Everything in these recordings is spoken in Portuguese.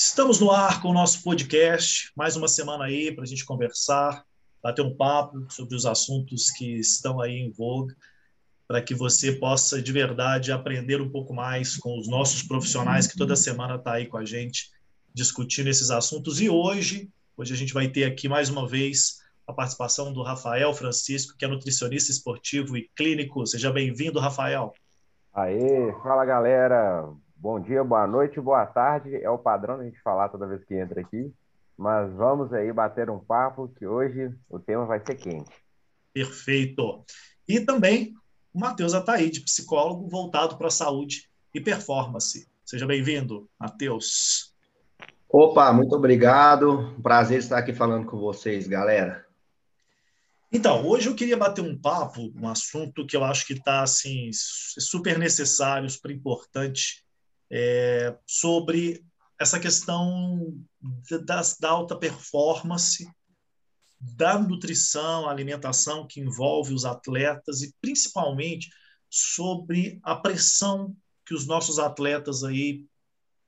Estamos no ar com o nosso podcast, mais uma semana aí para a gente conversar, bater um papo sobre os assuntos que estão aí em voga, para que você possa de verdade aprender um pouco mais com os nossos profissionais que toda semana está aí com a gente discutindo esses assuntos. E hoje, hoje a gente vai ter aqui mais uma vez a participação do Rafael Francisco, que é nutricionista esportivo e clínico. Seja bem-vindo, Rafael. Aê, fala galera, Bom dia, boa noite, boa tarde. É o padrão a gente falar toda vez que entra aqui. Mas vamos aí bater um papo que hoje o tema vai ser quente. Perfeito. E também o Matheus Ataíde, psicólogo voltado para a saúde e performance. Seja bem-vindo, Matheus. Opa, muito obrigado. Prazer estar aqui falando com vocês, galera. Então, hoje eu queria bater um papo, um assunto que eu acho que está assim, super necessário, super importante é, sobre essa questão da, da alta performance, da nutrição, alimentação que envolve os atletas e principalmente sobre a pressão que os nossos atletas aí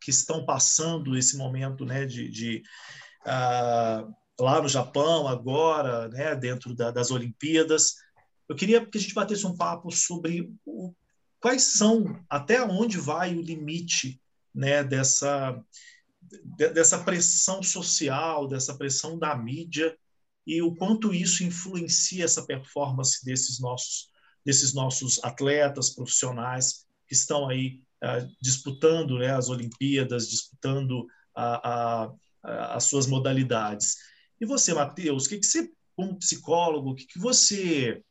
que estão passando esse momento, né, de, de uh, lá no Japão agora, né, dentro da, das Olimpíadas. Eu queria que a gente batesse um papo sobre o quais são, até onde vai o limite né, dessa, dessa pressão social, dessa pressão da mídia e o quanto isso influencia essa performance desses nossos, desses nossos atletas profissionais que estão aí uh, disputando né, as Olimpíadas, disputando a, a, a, as suas modalidades. E você, Matheus, o que, que você, como psicólogo, o que, que você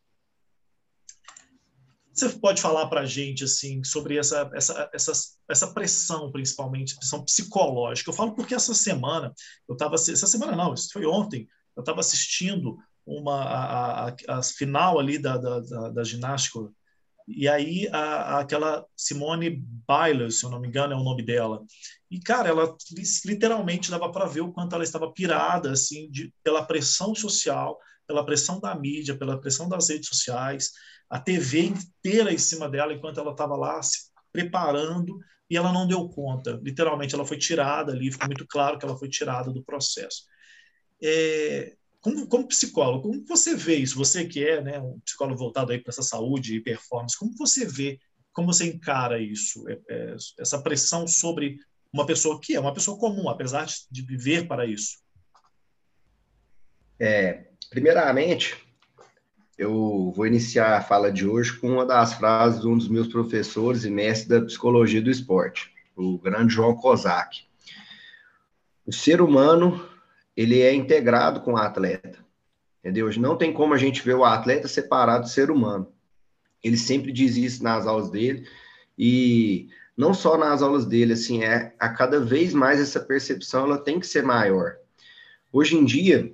você pode falar para a gente assim sobre essa, essa, essa, essa pressão, principalmente pressão psicológica? Eu falo porque essa semana eu estava essa semana não, isso foi ontem. Eu estava assistindo uma a, a, a, final ali da, da, da, da ginástica e aí a, aquela Simone Biles, se eu não me engano é o nome dela. E cara, ela literalmente dava para ver o quanto ela estava pirada assim de, pela pressão social, pela pressão da mídia, pela pressão das redes sociais a TV inteira em cima dela enquanto ela estava lá se preparando e ela não deu conta. Literalmente, ela foi tirada ali, ficou muito claro que ela foi tirada do processo. É, como, como, psicólogo, como você vê isso? Você que é né, um psicólogo voltado aí para essa saúde e performance, como você vê, como você encara isso, é, é, essa pressão sobre uma pessoa que é uma pessoa comum, apesar de viver para isso? É, primeiramente, eu vou iniciar a fala de hoje com uma das frases de um dos meus professores e mestre da psicologia do esporte, o grande João Kozak. O ser humano, ele é integrado com o atleta, entendeu? Não tem como a gente ver o atleta separado do ser humano. Ele sempre diz isso nas aulas dele e não só nas aulas dele, assim, é a cada vez mais essa percepção ela tem que ser maior. Hoje em dia,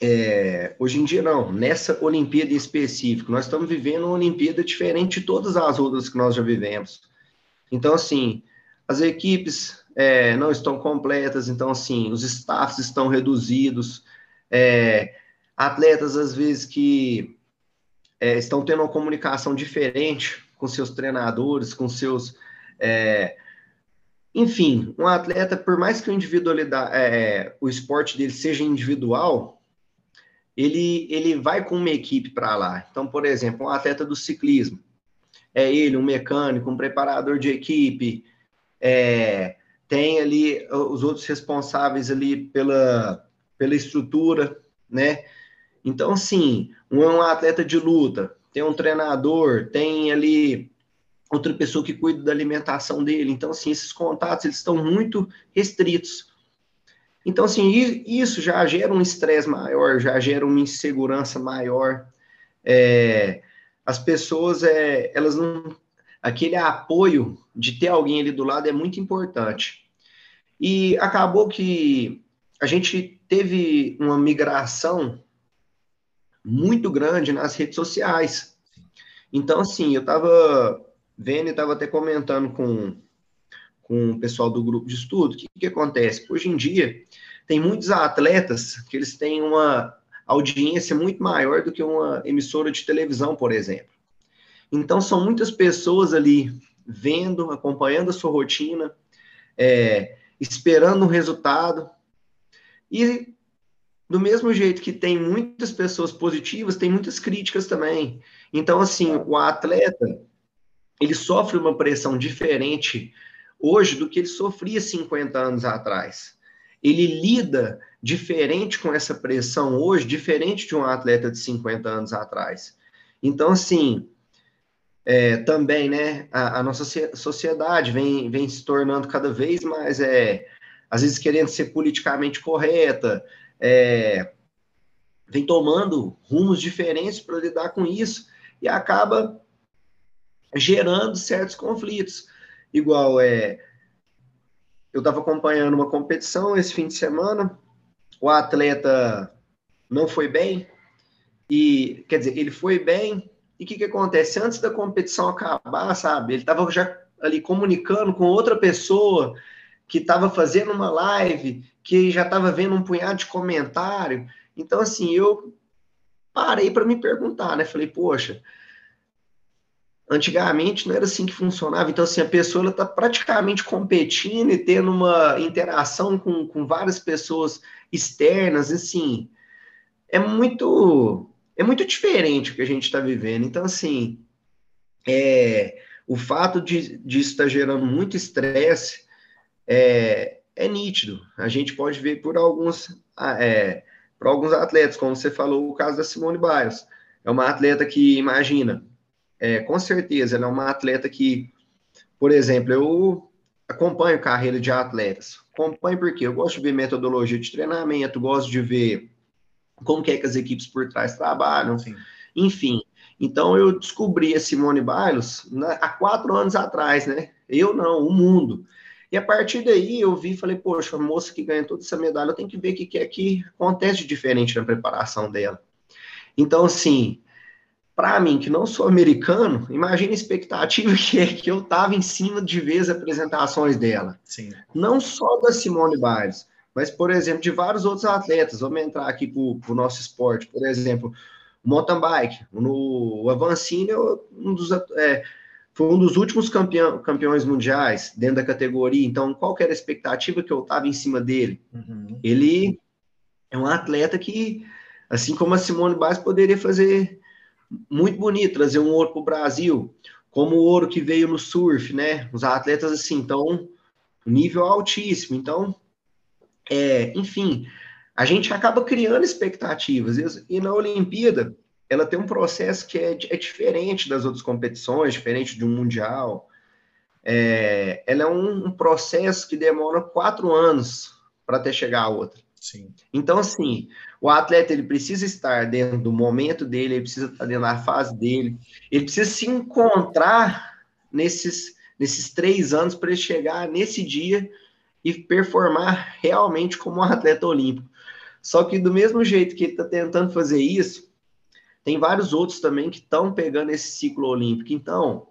é, hoje em dia não, nessa Olimpíada em específico, nós estamos vivendo uma Olimpíada diferente de todas as outras que nós já vivemos. Então, assim, as equipes é, não estão completas, então, assim, os staffs estão reduzidos, é, atletas, às vezes, que é, estão tendo uma comunicação diferente com seus treinadores, com seus... É, enfim, um atleta, por mais que o individualidade, é, o esporte dele seja individual, ele, ele vai com uma equipe para lá. Então, por exemplo, um atleta do ciclismo, é ele, um mecânico, um preparador de equipe, é, tem ali os outros responsáveis ali pela, pela estrutura, né? Então, assim, um é um atleta de luta, tem um treinador, tem ali outra pessoa que cuida da alimentação dele. Então, assim, esses contatos, eles estão muito restritos. Então, assim, isso já gera um estresse maior, já gera uma insegurança maior. É, as pessoas, é, elas não. Aquele apoio de ter alguém ali do lado é muito importante. E acabou que a gente teve uma migração muito grande nas redes sociais. Então, assim, eu estava vendo e estava até comentando com, com o pessoal do grupo de estudo, o que, que acontece? Hoje em dia, tem muitos atletas que eles têm uma audiência muito maior do que uma emissora de televisão, por exemplo. Então, são muitas pessoas ali vendo, acompanhando a sua rotina, é, esperando um resultado. E do mesmo jeito que tem muitas pessoas positivas, tem muitas críticas também. Então, assim, o atleta, ele sofre uma pressão diferente hoje do que ele sofria 50 anos atrás. Ele lida diferente com essa pressão hoje, diferente de um atleta de 50 anos atrás. Então, assim, é, também, né, a, a, nossa sociedade vem, vem se tornando cada vez mais, é, às vezes, querendo ser politicamente correta, é, vem tomando rumos diferentes para lidar com isso e acaba gerando certos conflitos. Igual, é, eu estava acompanhando uma competição esse fim de semana, o atleta não foi bem, e quer dizer, ele foi bem, e o que, que acontece? Antes da competição acabar, sabe, ele estava já ali comunicando com outra pessoa que estava fazendo uma live, que já estava vendo um punhado de comentário. Então, assim, eu parei para me perguntar, né? Falei, poxa, Antigamente não era assim que funcionava. Então, assim, a pessoa está praticamente competindo e tendo uma interação com, com várias pessoas externas, assim, é muito é muito diferente o que a gente está vivendo. Então, assim, é, o fato de, de estar tá gerando muito estresse é, é nítido. A gente pode ver por alguns, é, por alguns atletas, como você falou, o caso da Simone Biles. É uma atleta que, imagina, é, com certeza, ela é uma atleta que, por exemplo, eu acompanho carreira de atletas. Acompanho porque eu gosto de ver metodologia de treinamento, gosto de ver como que, é que as equipes por trás trabalham, Sim. enfim. Então eu descobri a Simone Biles né, há quatro anos atrás, né? Eu não, o mundo. E a partir daí eu vi e falei, poxa, a moça que ganha toda essa medalha, eu tenho que ver o que, que é que acontece de diferente na preparação dela. Então, assim, para mim, que não sou americano, imagina a expectativa que é que eu estava em cima de ver as apresentações dela. Sim. Não só da Simone Biles, mas, por exemplo, de vários outros atletas. Vamos entrar aqui para o nosso esporte. Por exemplo, mountain bike. No, o Avancini é um dos, é, foi um dos últimos campeão, campeões mundiais dentro da categoria. Então, qual era a expectativa que eu estava em cima dele? Uhum. Ele é um atleta que, assim como a Simone Biles, poderia fazer muito bonito trazer um ouro para o Brasil, como o ouro que veio no surf, né? Os atletas assim, então, nível altíssimo. Então, é, enfim, a gente acaba criando expectativas. E na Olimpíada, ela tem um processo que é, é diferente das outras competições, diferente de um mundial. É, ela é um, um processo que demora quatro anos para até chegar a outra. Sim. Então, assim, o atleta ele precisa estar dentro do momento dele, ele precisa estar dentro da fase dele, ele precisa se encontrar nesses, nesses três anos para ele chegar nesse dia e performar realmente como um atleta olímpico. Só que do mesmo jeito que ele está tentando fazer isso, tem vários outros também que estão pegando esse ciclo olímpico. Então,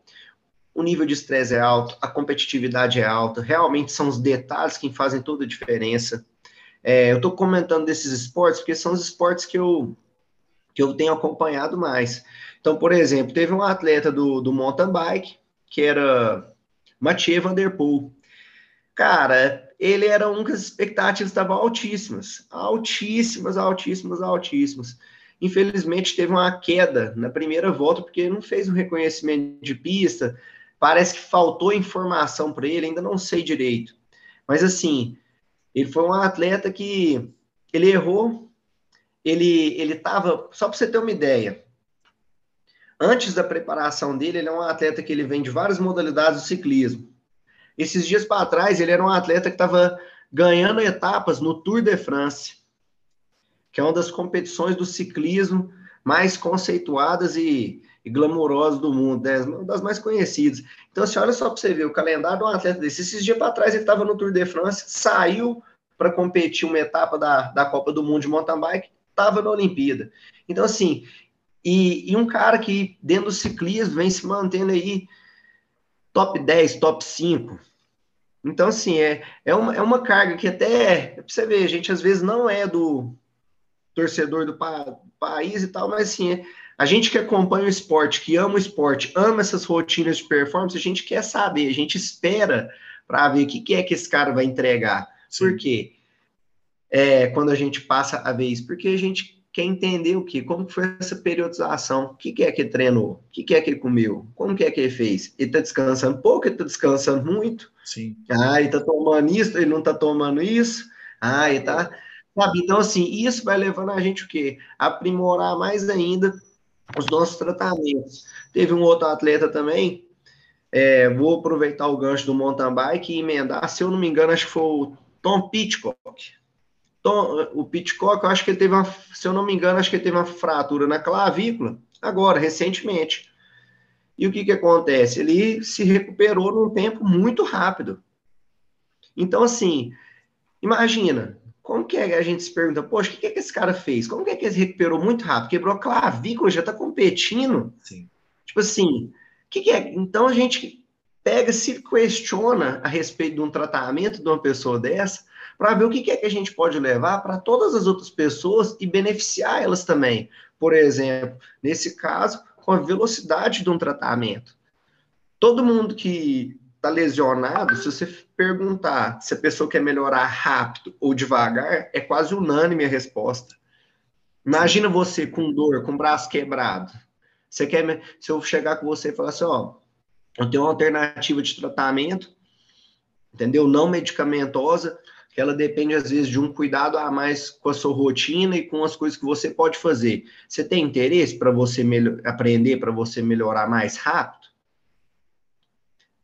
o nível de estresse é alto, a competitividade é alta, realmente são os detalhes que fazem toda a diferença. É, eu estou comentando desses esportes porque são os esportes que eu, que eu tenho acompanhado mais. Então, por exemplo, teve um atleta do, do mountain bike, que era Mathieu Poel. Cara, ele era um que as expectativas estavam altíssimas, altíssimas, altíssimas, altíssimas. Infelizmente, teve uma queda na primeira volta, porque não fez um reconhecimento de pista, parece que faltou informação para ele, ainda não sei direito. Mas, assim, ele foi um atleta que ele errou, ele ele estava, só para você ter uma ideia, antes da preparação dele, ele é um atleta que ele vem de várias modalidades do ciclismo. Esses dias para trás, ele era um atleta que estava ganhando etapas no Tour de France, que é uma das competições do ciclismo mais conceituadas e, e do mundo, né? uma das mais conhecidas. Então, assim, olha só para você ver o calendário de um atleta desse. Esses dias para trás, ele estava no Tour de France, saiu para competir uma etapa da, da Copa do Mundo de mountain bike, estava na Olimpíada. Então, assim, e, e, um cara que dentro do ciclismo vem se mantendo aí top 10, top 5. Então, assim, é, é, uma, é uma carga que até, é pra você ver, a gente às vezes não é do torcedor do pa, país e tal, mas assim, é, a gente que acompanha o esporte, que ama o esporte, ama essas rotinas de performance, a gente quer saber, a gente espera para ver o que, que é que esse cara vai entregar. Sim. Por quê? É, quando a gente passa a ver isso? Porque a gente quer entender o que, como foi essa periodização, o que, que é que ele treinou, o que, que é que ele comeu, como que é que ele fez. Ele está descansando pouco, ele está descansando muito. Sim. Ah, ele está tomando isso, ele não está tomando isso. Ah, ele está... Sabe? Então, assim, isso vai levando a gente o quê? Aprimorar mais ainda os nossos tratamentos. Teve um outro atleta também, é, vou aproveitar o gancho do mountain bike e emendar, se eu não me engano, acho que foi o Tom Pitcock. Tom, o Pitcock, eu acho que ele teve uma, se eu não me engano, acho que ele teve uma fratura na clavícula, agora, recentemente. E o que que acontece? Ele se recuperou num tempo muito rápido. Então, assim, imagina, como que é, a gente se pergunta, poxa, o que, é que esse cara fez? Como que é que ele recuperou muito rápido? Quebrou a clavícula, já está competindo. Sim. Tipo assim, o que, que, é? Então a gente pega, se questiona a respeito de um tratamento de uma pessoa dessa, para ver o que, que é que a gente pode levar para todas as outras pessoas e beneficiar elas também. Por exemplo, nesse caso, com a velocidade de um tratamento. Todo mundo que está lesionado, se você perguntar se a pessoa quer melhorar rápido ou devagar, é quase unânime a resposta. Imagina você com dor, com o braço quebrado. Você quer, se eu chegar com você e falar assim, ó, eu tenho uma alternativa de tratamento, entendeu? Não medicamentosa, que ela depende às vezes de um cuidado a mais com a sua rotina e com as coisas que você pode fazer. Você tem interesse para você aprender, para você melhorar mais rápido?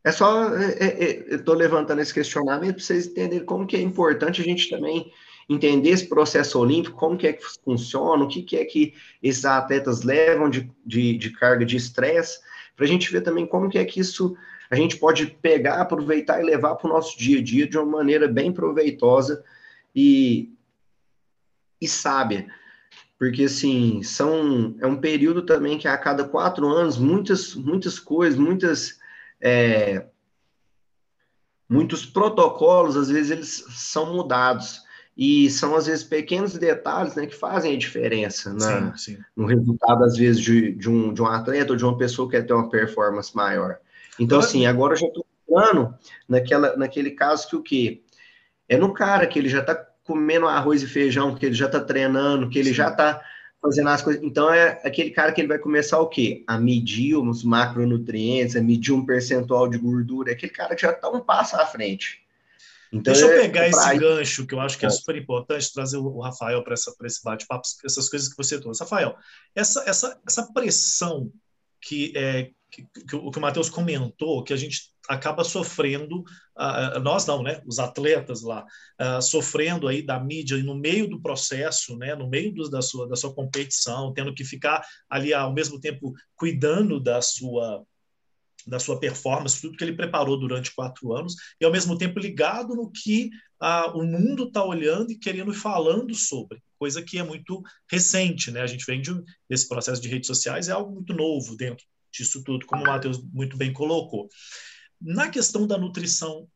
É só, é, é, é eu estou levantando esse questionamento para vocês entenderem como que é importante a gente também entender esse processo olímpico, como que é que funciona, o que, que é que esses atletas levam de, de, de carga de estresse, para a gente ver também como que é que isso a gente pode pegar, aproveitar e levar para o nosso dia a dia de uma maneira bem proveitosa e, e sábia. Porque, assim, são, é um período também que a cada quatro anos, muitas, muitas coisas, muitas é, muitos protocolos, às vezes, eles são mudados. E são, às vezes, pequenos detalhes né, que fazem a diferença na, sim, sim. no resultado, às vezes, de, de, um, de um atleta ou de uma pessoa que quer ter uma performance maior. Então, assim, agora eu já estou falando naquela, naquele caso que o quê? É no cara que ele já está comendo arroz e feijão, que ele já está treinando, que ele sim. já está fazendo as coisas. Então é aquele cara que ele vai começar o quê? A medir os macronutrientes, a medir um percentual de gordura. É aquele cara que já está um passo à frente. Então, Deixa eu é pegar é esse gancho, que eu acho que é, é super importante, trazer o Rafael para esse bate-papo, essas coisas que você trouxe. Rafael, essa, essa, essa pressão que, é, que, que, o que o Matheus comentou, que a gente acaba sofrendo, uh, nós não, né? Os atletas lá, uh, sofrendo aí da mídia no meio do processo, né? No meio do, da, sua, da sua competição, tendo que ficar ali ao mesmo tempo cuidando da sua da sua performance, tudo que ele preparou durante quatro anos, e ao mesmo tempo ligado no que ah, o mundo está olhando e querendo e falando sobre, coisa que é muito recente, né? A gente vem de, desse processo de redes sociais, é algo muito novo dentro disso tudo, como o Matheus muito bem colocou. Na questão da nutrição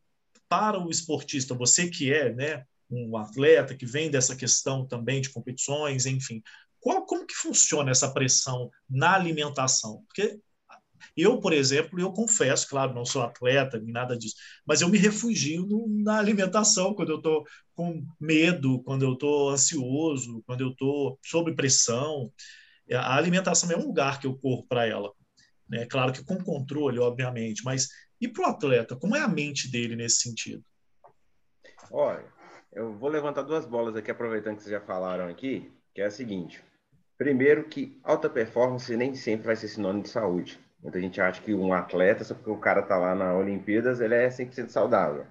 para o esportista, você que é né, um atleta, que vem dessa questão também de competições, enfim, qual, como que funciona essa pressão na alimentação? Porque eu, por exemplo, eu confesso, claro, não sou atleta nem nada disso, mas eu me refugio no, na alimentação quando eu estou com medo, quando eu estou ansioso, quando eu estou sob pressão. A alimentação é um lugar que eu corro para ela. Né? Claro que com controle, obviamente, mas e para o atleta, como é a mente dele nesse sentido? Olha, eu vou levantar duas bolas aqui, aproveitando que vocês já falaram aqui, que é a seguinte. Primeiro que alta performance nem sempre vai ser sinônimo de saúde. Muita gente acha que um atleta, só porque o cara tá lá na Olimpíadas, ele é 100% saudável.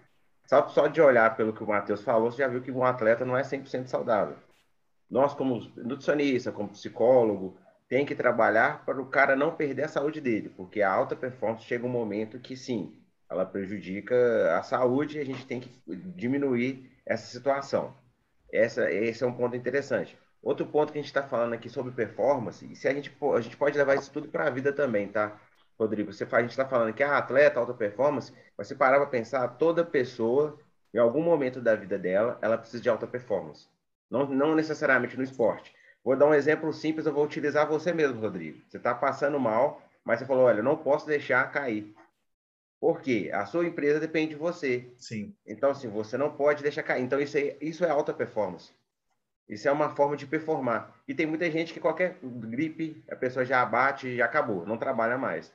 Só, só de olhar pelo que o Matheus falou, você já viu que um atleta não é 100% saudável. Nós, como nutricionista, como psicólogo, tem que trabalhar para o cara não perder a saúde dele, porque a alta performance chega um momento que sim, ela prejudica a saúde e a gente tem que diminuir essa situação. Essa, esse é um ponto interessante. Outro ponto que a gente está falando aqui sobre performance, e se a gente, a gente pode levar isso tudo para a vida também, tá, Rodrigo? Você, a gente está falando que ah, atleta, alta performance, mas você parar para pensar, toda pessoa, em algum momento da vida dela, ela precisa de alta performance. Não, não necessariamente no esporte. Vou dar um exemplo simples, eu vou utilizar você mesmo, Rodrigo. Você está passando mal, mas você falou, olha, não posso deixar cair. Por quê? A sua empresa depende de você. Sim. Então, assim, você não pode deixar cair. Então, isso, aí, isso é alta performance. Isso é uma forma de performar. E tem muita gente que qualquer gripe, a pessoa já abate e acabou, não trabalha mais.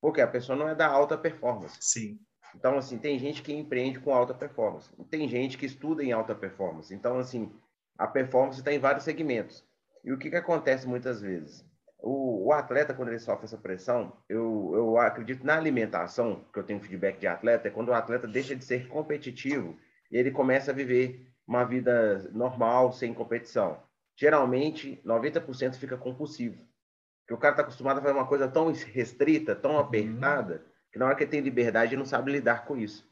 Porque a pessoa não é da alta performance. Sim. Então, assim, tem gente que empreende com alta performance. Tem gente que estuda em alta performance. Então, assim, a performance está em vários segmentos. E o que, que acontece muitas vezes? O, o, atleta, quando ele sofre essa pressão, eu, eu acredito na alimentação, que eu tenho feedback de atleta, é quando o atleta deixa de ser competitivo e ele começa a viver uma vida normal, sem competição. Geralmente, 90% fica compulsivo. Porque o cara está acostumado a fazer uma coisa tão restrita, tão uhum. apertada, que na hora que ele tem liberdade, ele não sabe lidar com isso.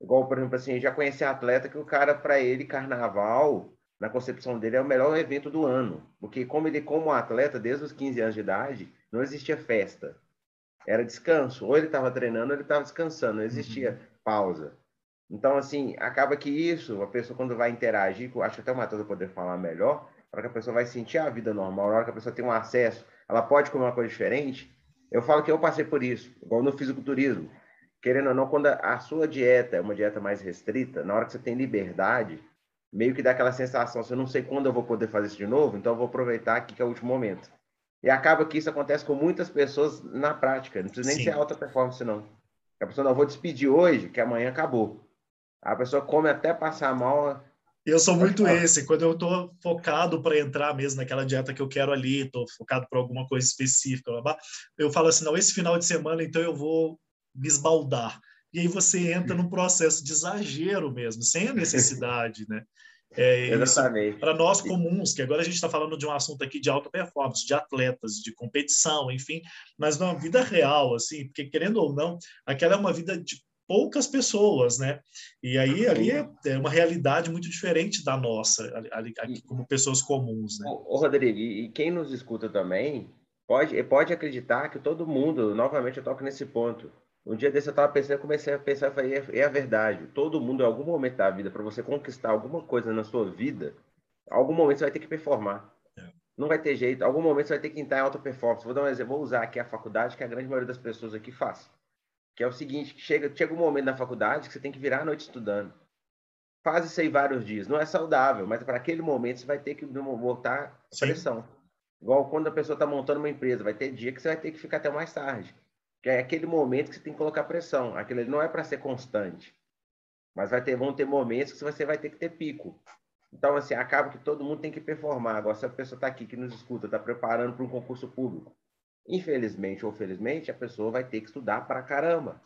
Igual, por exemplo, assim, já conheci atleta que o cara, para ele, carnaval, na concepção dele, é o melhor evento do ano. Porque como ele, como atleta, desde os 15 anos de idade, não existia festa. Era descanso. Ou ele estava treinando, ou ele estava descansando. Não existia uhum. pausa. Então, assim, acaba que isso, a pessoa quando vai interagir, acho que até o Matheus vai poder falar melhor, para que a pessoa vai sentir a vida normal, na hora que a pessoa tem um acesso, ela pode comer uma coisa diferente. Eu falo que eu passei por isso, igual no fisiculturismo. Querendo ou não, quando a sua dieta é uma dieta mais restrita, na hora que você tem liberdade, meio que dá aquela sensação, se eu não sei quando eu vou poder fazer isso de novo, então eu vou aproveitar aqui que é o último momento. E acaba que isso acontece com muitas pessoas na prática, não precisa nem Sim. ser alta performance, não. A pessoa não vou despedir hoje, que amanhã acabou. A pessoa come até passar mal. Eu sou muito esse, quando eu estou focado para entrar mesmo naquela dieta que eu quero ali, estou focado para alguma coisa específica, eu falo assim, não, esse final de semana então eu vou me esbaldar. E aí você entra num processo de exagero mesmo, sem a necessidade, né? É, Para nós comuns, que agora a gente está falando de um assunto aqui de alta performance, de atletas, de competição, enfim, mas na vida real, assim, porque querendo ou não, aquela é uma vida de poucas pessoas, né? E aí ali é, é uma realidade muito diferente da nossa, ali, aqui, como pessoas comuns, né? Ô, Rodrigo, e quem nos escuta também pode, pode acreditar que todo mundo, novamente eu toco nesse ponto, um dia desse eu estava pensando, comecei a pensar, eu falei, é, é, a verdade. Todo mundo, em algum momento da vida, para você conquistar alguma coisa na sua vida, algum momento você vai ter que performar. É. Não vai ter jeito. Algum momento você vai ter que entrar em alta performance. Vou dar um exemplo, vou usar aqui a faculdade que a grande maioria das pessoas aqui faz que é o seguinte, chega, chega um momento na faculdade que você tem que virar a noite estudando. Faz isso aí vários dias. Não é saudável, mas para aquele momento você vai ter que botar pressão. Igual quando a pessoa está montando uma empresa, vai ter dia que você vai ter que ficar até mais tarde. Que é aquele momento que você tem que colocar pressão. Aquilo não é para ser constante. Mas vai ter, vão ter momentos que você vai ter que ter pico. Então, assim, acaba que todo mundo tem que performar. Agora, se a pessoa está aqui que nos escuta, está preparando para um concurso público, Infelizmente ou felizmente, a pessoa vai ter que estudar para caramba.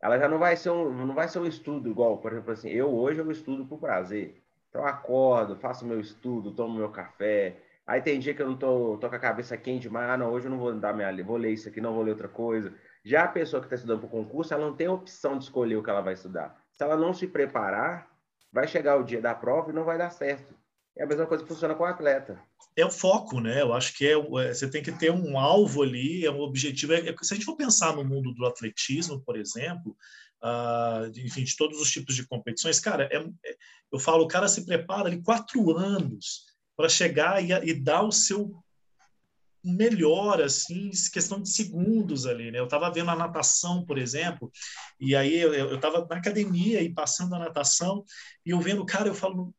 Ela já não vai ser um, não vai ser um estudo igual, por exemplo, assim, eu hoje eu estudo por prazer. Então eu acordo, faço meu estudo, tomo meu café. Aí tem dia que eu não tô, tô com a cabeça quente demais, ah, não, hoje eu não vou dar minha, vou ler isso aqui, não vou ler outra coisa. Já a pessoa que está estudando para o concurso, ela não tem opção de escolher o que ela vai estudar. Se ela não se preparar, vai chegar o dia da prova e não vai dar certo. É a mesma coisa que funciona com o atleta. É o foco, né? Eu acho que é, é você tem que ter um alvo ali, é um objetivo. É, é, se a gente for pensar no mundo do atletismo, por exemplo, uh, enfim, de todos os tipos de competições, cara, é, é, eu falo, o cara se prepara ali quatro anos para chegar e, e, dar o seu melhor, assim, questão de segundos ali, né? Eu estava vendo a natação, por exemplo, e aí eu estava na academia e passando a natação, e eu vendo o cara, eu falo,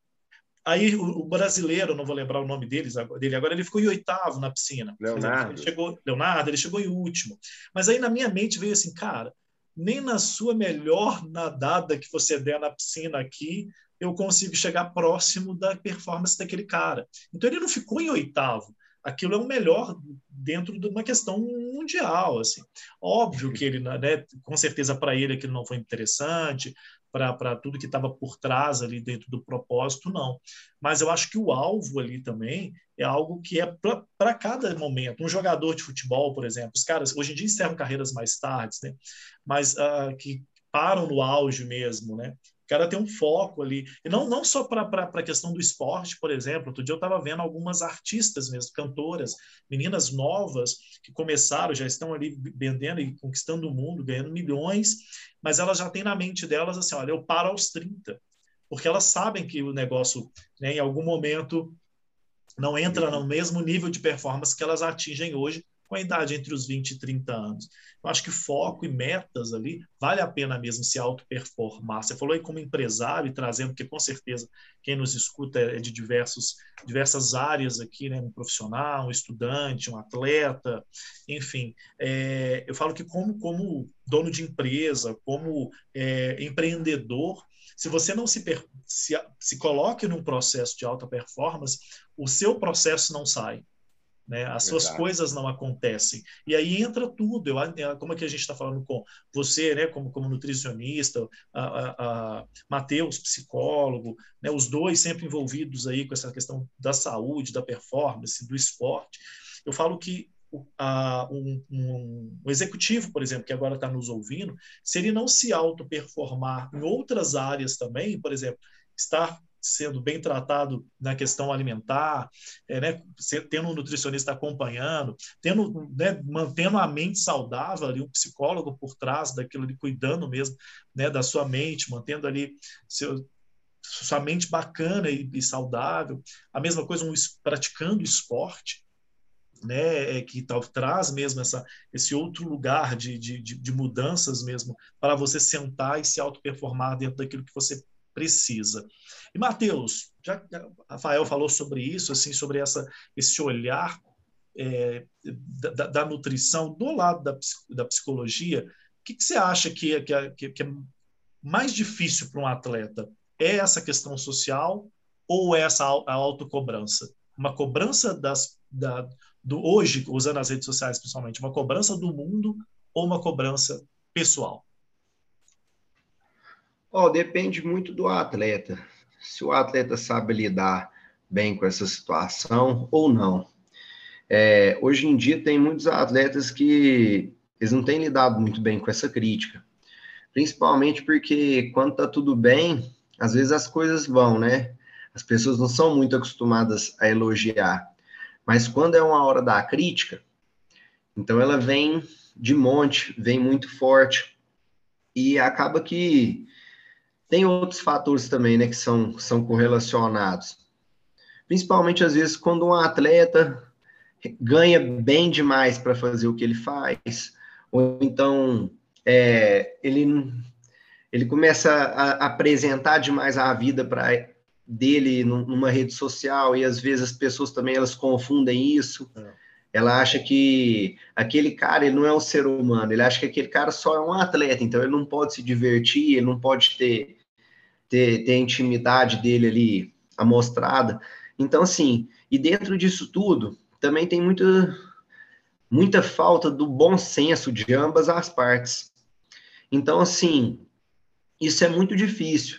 Aí o, brasileiro, não vou lembrar o nome deles, dele agora, ele ficou em oitavo na piscina. Leonardo. Ele chegou, Leonardo, ele chegou em último. Mas aí na minha mente veio assim, cara, nem na sua melhor nadada que você der na piscina aqui, eu consigo chegar próximo da performance daquele cara. Então ele não ficou em oitavo. Aquilo é o melhor dentro de uma questão mundial, assim. Óbvio que ele, né, com certeza para ele aquilo não foi interessante, para tudo que estava por trás ali dentro do propósito, não. Mas eu acho que o alvo ali também é algo que é para cada momento. Um jogador de futebol, por exemplo, os caras hoje em dia encerram carreiras mais tarde, né? mas uh, que param no auge mesmo, né? Cara tem um foco ali. E não, não só para a questão do esporte, por exemplo. Outro dia eu estava vendo algumas artistas mesmo, cantoras, meninas novas que começaram, já estão ali vendendo e conquistando o mundo, ganhando milhões, mas elas já têm na mente delas assim: olha, eu paro aos 30. Porque elas sabem que o negócio, né, em algum momento, não entra no mesmo nível de performance que elas atingem hoje com a idade entre os 20 e 30 anos. Eu acho que foco e metas ali vale a pena mesmo se auto-performar. Você falou aí como empresário trazendo, porque com certeza quem nos escuta é de diversos, diversas áreas aqui, né? um profissional, um estudante, um atleta, enfim. É, eu falo que como, como dono de empresa, como é, empreendedor, se você não se, se, se coloque num processo de alta performance, o seu processo não sai. Né? As suas Verdade. coisas não acontecem. E aí entra tudo. Eu, como é que a gente está falando com você, né? como, como nutricionista, a, a, a Matheus, psicólogo, né? os dois sempre envolvidos aí com essa questão da saúde, da performance, do esporte. Eu falo que um, um, um, executivo, por exemplo, que agora está nos ouvindo, se ele não se auto-performar em outras áreas também, por exemplo, estar sendo bem tratado na questão alimentar, é, né, tendo um nutricionista acompanhando, tendo, né, mantendo a mente saudável ali, um psicólogo por trás daquilo ali, cuidando mesmo né, da sua mente, mantendo ali seu, sua mente bacana e, e saudável. A mesma coisa, um, praticando esporte, né, é, que tal, traz mesmo essa, esse outro lugar de, de, de mudanças mesmo para você sentar e se auto-performar dentro daquilo que você precisa. E Mateus, já Rafael falou sobre isso, assim, sobre essa, esse olhar é, da, da, nutrição do lado da, da psicologia, o que, que você acha que, é, que, é, que é mais difícil para um atleta? É essa questão social ou é essa a autocobrança? Uma cobrança das, da, do hoje, usando as redes sociais principalmente, uma cobrança do mundo ou uma cobrança pessoal? Oh, depende muito do atleta. Se o atleta sabe lidar bem com essa situação ou não. É, hoje em dia tem muitos atletas que eles não têm lidado muito bem com essa crítica. Principalmente porque quando tá tudo bem, às vezes as coisas vão, né? As pessoas não são muito acostumadas a elogiar. Mas quando é uma hora da crítica, então ela vem de monte, vem muito forte. E acaba que tem outros fatores também, né, que são, são correlacionados. Principalmente, às vezes, quando um atleta ganha bem demais para fazer o que ele faz, ou então é, ele, ele começa a apresentar demais a vida para dele numa rede social e às vezes as pessoas também elas confundem isso. É. Ela acha que aquele cara ele não é um ser humano, ele acha que aquele cara só é um atleta, então ele não pode se divertir, ele não pode ter ter, ter a intimidade dele ali amostrada. Então, assim, e dentro disso tudo, também tem muita, muita falta do bom senso de ambas as partes. Então, assim, isso é muito difícil.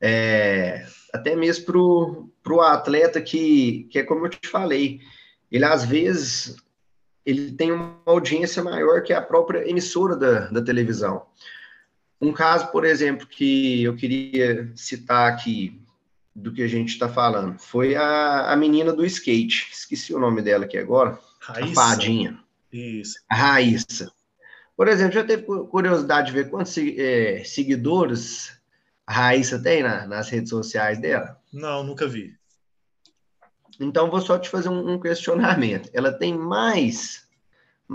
É, até mesmo para o atleta que, que é como eu te falei, ele às vezes ele tem uma audiência maior que a própria emissora da, da televisão. Um caso, por exemplo, que eu queria citar aqui do que a gente está falando foi a, a menina do skate. Esqueci o nome dela aqui agora. Raíssa. A Fadinha. Isso. A Raíssa. Por exemplo, já teve curiosidade de ver quantos é, seguidores a Raíssa tem na, nas redes sociais dela? Não, nunca vi. Então, vou só te fazer um, um questionamento. Ela tem mais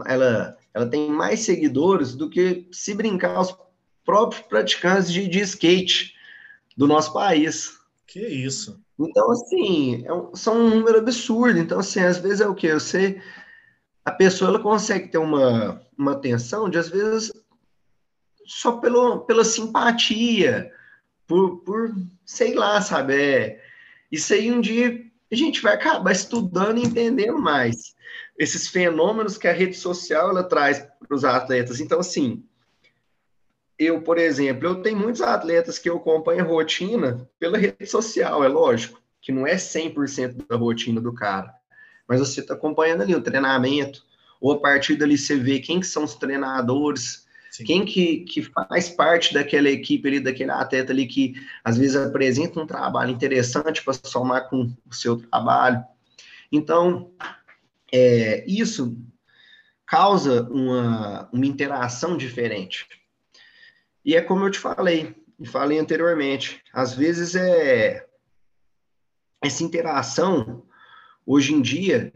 ela, ela tem mais seguidores do que se brincar os próprios praticantes de, de skate do nosso país. Que isso. Então, assim, é um, são um número absurdo. Então, assim, às vezes é o quê? Você, a pessoa ela consegue ter uma, uma atenção de, às vezes, só pelo, pela simpatia, por, por sei lá, sabe? É, isso aí um dia a gente vai acabar estudando e entendendo mais esses fenômenos que a rede social ela traz para os atletas. Então, assim, eu, por exemplo, eu tenho muitos atletas que eu acompanho rotina pela rede social, é lógico, que não é 100% da rotina do cara, mas você está acompanhando ali o treinamento, ou a partir dali você vê quem que são os treinadores, Sim. quem que, que faz parte daquela equipe ali, daquele atleta ali que às vezes apresenta um trabalho interessante para somar com o seu trabalho. Então, é, isso causa uma, uma interação diferente. E é como eu te falei, e falei anteriormente, às vezes é essa interação hoje em dia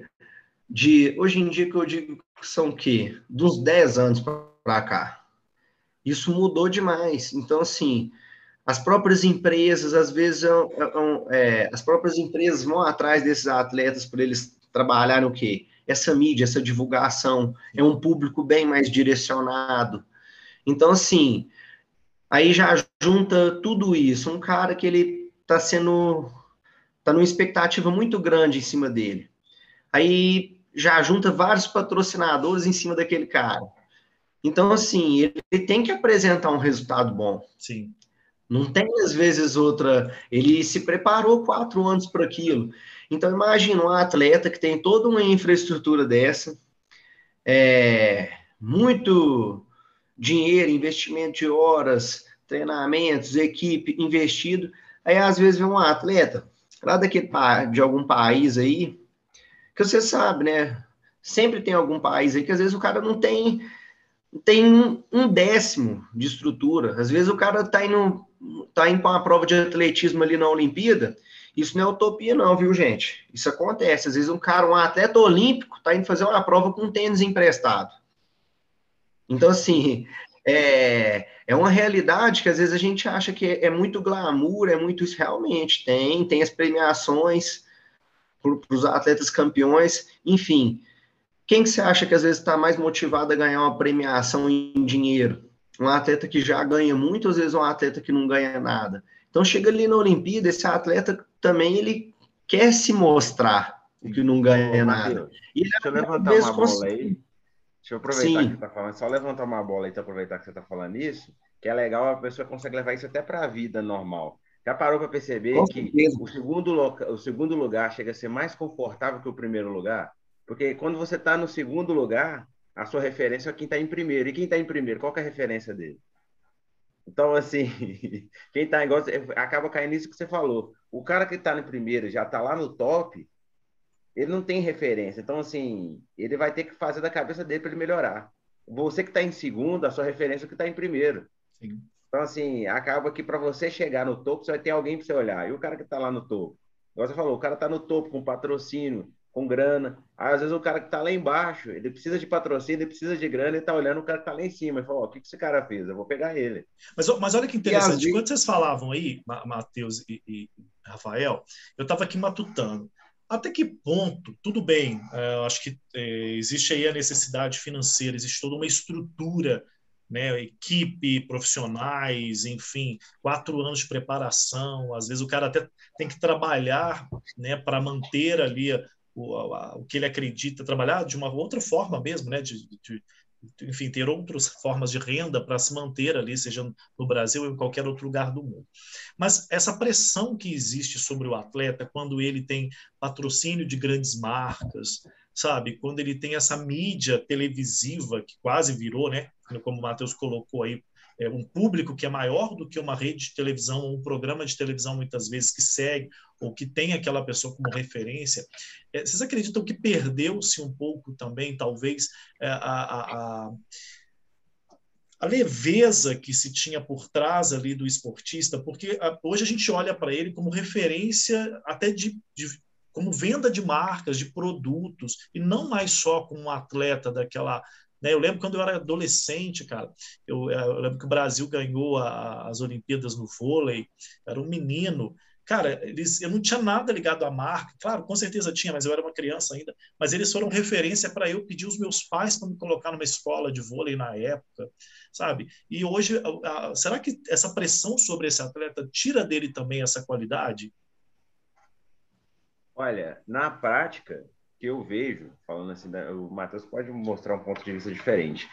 de hoje em dia que eu digo são o quê? Dos 10 anos para cá. Isso mudou demais. Então, assim, as próprias empresas, às vezes, é, as próprias empresas vão atrás desses atletas para eles trabalharem o quê? Essa mídia, essa divulgação, é um público bem mais direcionado. Então, assim, aí já junta tudo isso. Um cara que ele está sendo, está numa expectativa muito grande em cima dele. Aí já junta vários patrocinadores em cima daquele cara. Então, assim, ele tem que apresentar um resultado bom. Sim. Não tem, às vezes, outra. Ele se preparou quatro anos para aquilo. Então, imagina um atleta que tem toda uma infraestrutura dessa, é, muito dinheiro, investimento de horas, treinamentos, equipe investido. Aí, às vezes, vem um atleta lá daquele, de algum país aí, que você sabe, né? Sempre tem algum país aí que às vezes o cara não tem tem um décimo de estrutura. Às vezes o cara tá indo tá indo para uma prova de atletismo ali na Olimpíada. Isso não é utopia não, viu, gente? Isso acontece. Às vezes um cara, um atleta olímpico, tá indo fazer uma prova com um tênis emprestado. Então assim, é, é uma realidade que às vezes a gente acha que é, é muito glamour, é muito isso realmente tem, tem as premiações, para os atletas campeões, enfim. Quem que você acha que às vezes está mais motivado a ganhar uma premiação em dinheiro? Um atleta que já ganha muito, às vezes um atleta que não ganha nada. Então chega ali na Olimpíada, esse atleta também ele quer se mostrar que não ganha nada. E deixa eu levantar uma bola aí. Deixa eu aproveitar Sim. que você está falando, só levantar uma bola aí, para aproveitar que você está falando isso, que é legal, a pessoa consegue levar isso até para a vida normal. Já parou para perceber Com que o segundo, o segundo lugar chega a ser mais confortável que o primeiro lugar? Porque quando você está no segundo lugar, a sua referência é quem está em primeiro. E quem está em primeiro, qual é a referência dele? Então, assim, quem está igual, acaba caindo nisso que você falou. O cara que está no primeiro já está lá no top, ele não tem referência. Então, assim, ele vai ter que fazer da cabeça dele para ele melhorar. Você que está em segundo, a sua referência é que está em primeiro. Sim. Então, assim, acaba que para você chegar no topo, você vai ter alguém para você olhar. E o cara que está lá no topo? Igual você falou, o cara está no topo com patrocínio, com grana. Aí, às vezes o cara que está lá embaixo, ele precisa de patrocínio, ele precisa de grana, ele está olhando o cara que está lá em cima. e fala, o que, que esse cara fez? Eu vou pegar ele. Mas, mas olha que interessante, vezes... quando vocês falavam aí, Matheus e, e Rafael, eu estava aqui matutando. Até que ponto, tudo bem, é, eu acho que é, existe aí a necessidade financeira, existe toda uma estrutura né, equipe, profissionais, enfim, quatro anos de preparação. Às vezes o cara até tem que trabalhar né, para manter ali o, o que ele acredita, trabalhar de uma outra forma mesmo, né, de, de enfim, ter outras formas de renda para se manter ali, seja no Brasil ou em qualquer outro lugar do mundo. Mas essa pressão que existe sobre o atleta quando ele tem patrocínio de grandes marcas, sabe? Quando ele tem essa mídia televisiva que quase virou, né? Como o Matheus colocou aí, é um público que é maior do que uma rede de televisão ou um programa de televisão muitas vezes que segue ou que tem aquela pessoa como referência. É, vocês acreditam que perdeu-se um pouco também, talvez, é, a, a, a a leveza que se tinha por trás ali do esportista, porque hoje a gente olha para ele como referência até de, de, como venda de marcas, de produtos, e não mais só como um atleta daquela. Né? Eu lembro quando eu era adolescente, cara, eu, eu lembro que o Brasil ganhou a, as Olimpíadas no vôlei, era um menino. Cara, eles, eu não tinha nada ligado à marca, claro, com certeza tinha, mas eu era uma criança ainda. Mas eles foram referência para eu pedir os meus pais para me colocar numa escola de vôlei na época, sabe? E hoje, a, a, será que essa pressão sobre esse atleta tira dele também essa qualidade? Olha, na prática, que eu vejo, falando assim, o Matheus pode mostrar um ponto de vista diferente,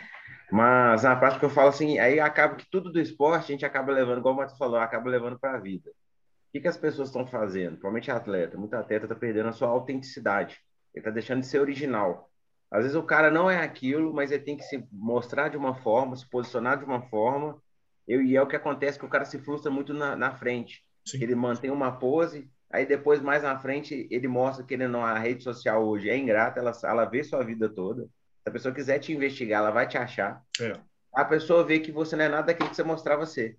mas na prática eu falo assim, aí acaba que tudo do esporte a gente acaba levando, igual o Matheus falou, acaba levando para a vida. O que, que as pessoas estão fazendo? Principalmente atleta, muita atleta está perdendo a sua autenticidade, ele está deixando de ser original. Às vezes o cara não é aquilo, mas ele tem que se mostrar de uma forma, se posicionar de uma forma, e é o que acontece que o cara se frustra muito na, na frente. Sim. Ele mantém uma pose, Aí depois, mais na frente, ele mostra que ele não, a rede social hoje é ingrata, ela, ela vê sua vida toda. Se a pessoa quiser te investigar, ela vai te achar. É. A pessoa vê que você não é nada daquilo que você mostrava ser.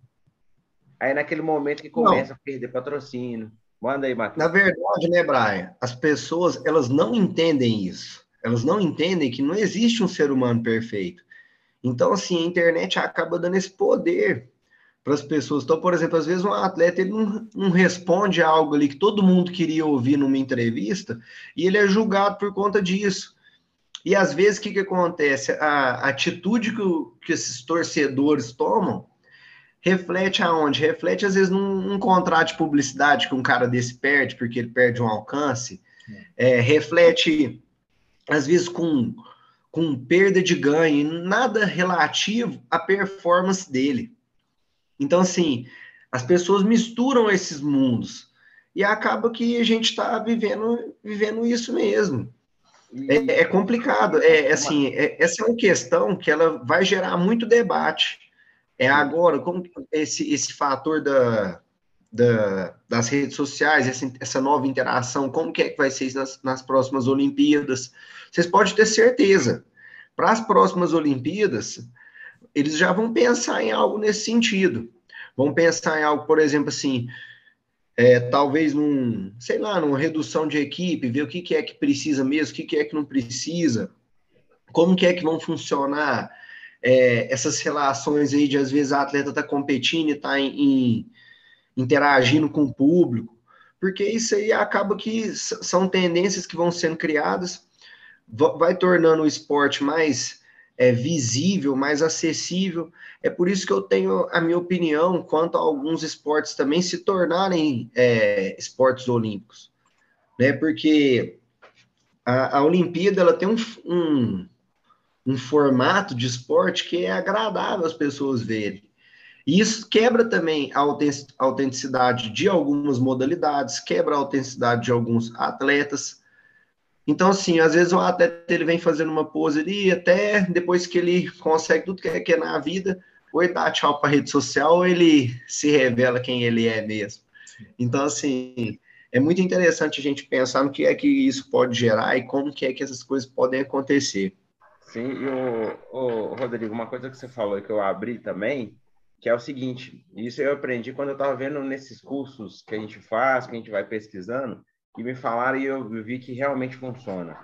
Aí naquele momento que começa não. a perder patrocínio. Manda aí, Matheus. Na verdade, né, Brian? As pessoas, elas não entendem isso. Elas não entendem que não existe um ser humano perfeito. Então, assim, a internet acaba dando esse poder para as pessoas. Então, por exemplo, às vezes um atleta ele não, não, responde a algo ali que todo mundo queria ouvir numa entrevista e ele é julgado por conta disso. E às vezes o que, que acontece? A, atitude que, o, que esses torcedores tomam reflete aonde? Reflete, às vezes, num, num, contrato de publicidade que um cara desse perde, porque ele perde um alcance. É, reflete, às vezes, com, com perda de ganho, nada relativo à performance dele. Então, assim, as pessoas misturam esses mundos e acaba que a gente está vivendo, vivendo isso mesmo. É, é complicado. É assim, é, essa é uma questão que ela vai gerar muito debate. É agora, como esse, esse fator da, da, das redes sociais, essa, essa nova interação, como que é que vai ser nas, nas próximas Olimpíadas? Vocês podem ter certeza. Para as próximas Olimpíadas, eles já vão pensar em algo nesse sentido. Vão pensar em algo, por exemplo, assim, é, talvez num, sei lá, numa redução de equipe, ver o que, que é que precisa mesmo, o que, que é que não precisa, como que é que vão funcionar é, essas relações aí de às vezes a atleta está competindo e está interagindo com o público, porque isso aí acaba que são tendências que vão sendo criadas, vai tornando o esporte mais é, visível, mais acessível. É por isso que eu tenho a minha opinião quanto a alguns esportes também se tornarem é, esportes olímpicos, né? Porque a, a Olimpíada ela tem um, um, um formato de esporte que é agradável as pessoas verem. E isso quebra também a autenticidade de algumas modalidades, quebra a autenticidade de alguns atletas. Então, assim, às vezes o atleta ele vem fazendo uma pose ali, até depois que ele consegue tudo que quer na vida, ou ele dá tchau para a rede social, ou ele se revela quem ele é mesmo. Então, assim, é muito interessante a gente pensar no que é que isso pode gerar e como que é que essas coisas podem acontecer. Sim, e o, o Rodrigo, uma coisa que você falou que eu abri também, que é o seguinte, isso eu aprendi quando eu estava vendo nesses cursos que a gente faz, que a gente vai pesquisando, que me falaram e eu vi que realmente funciona.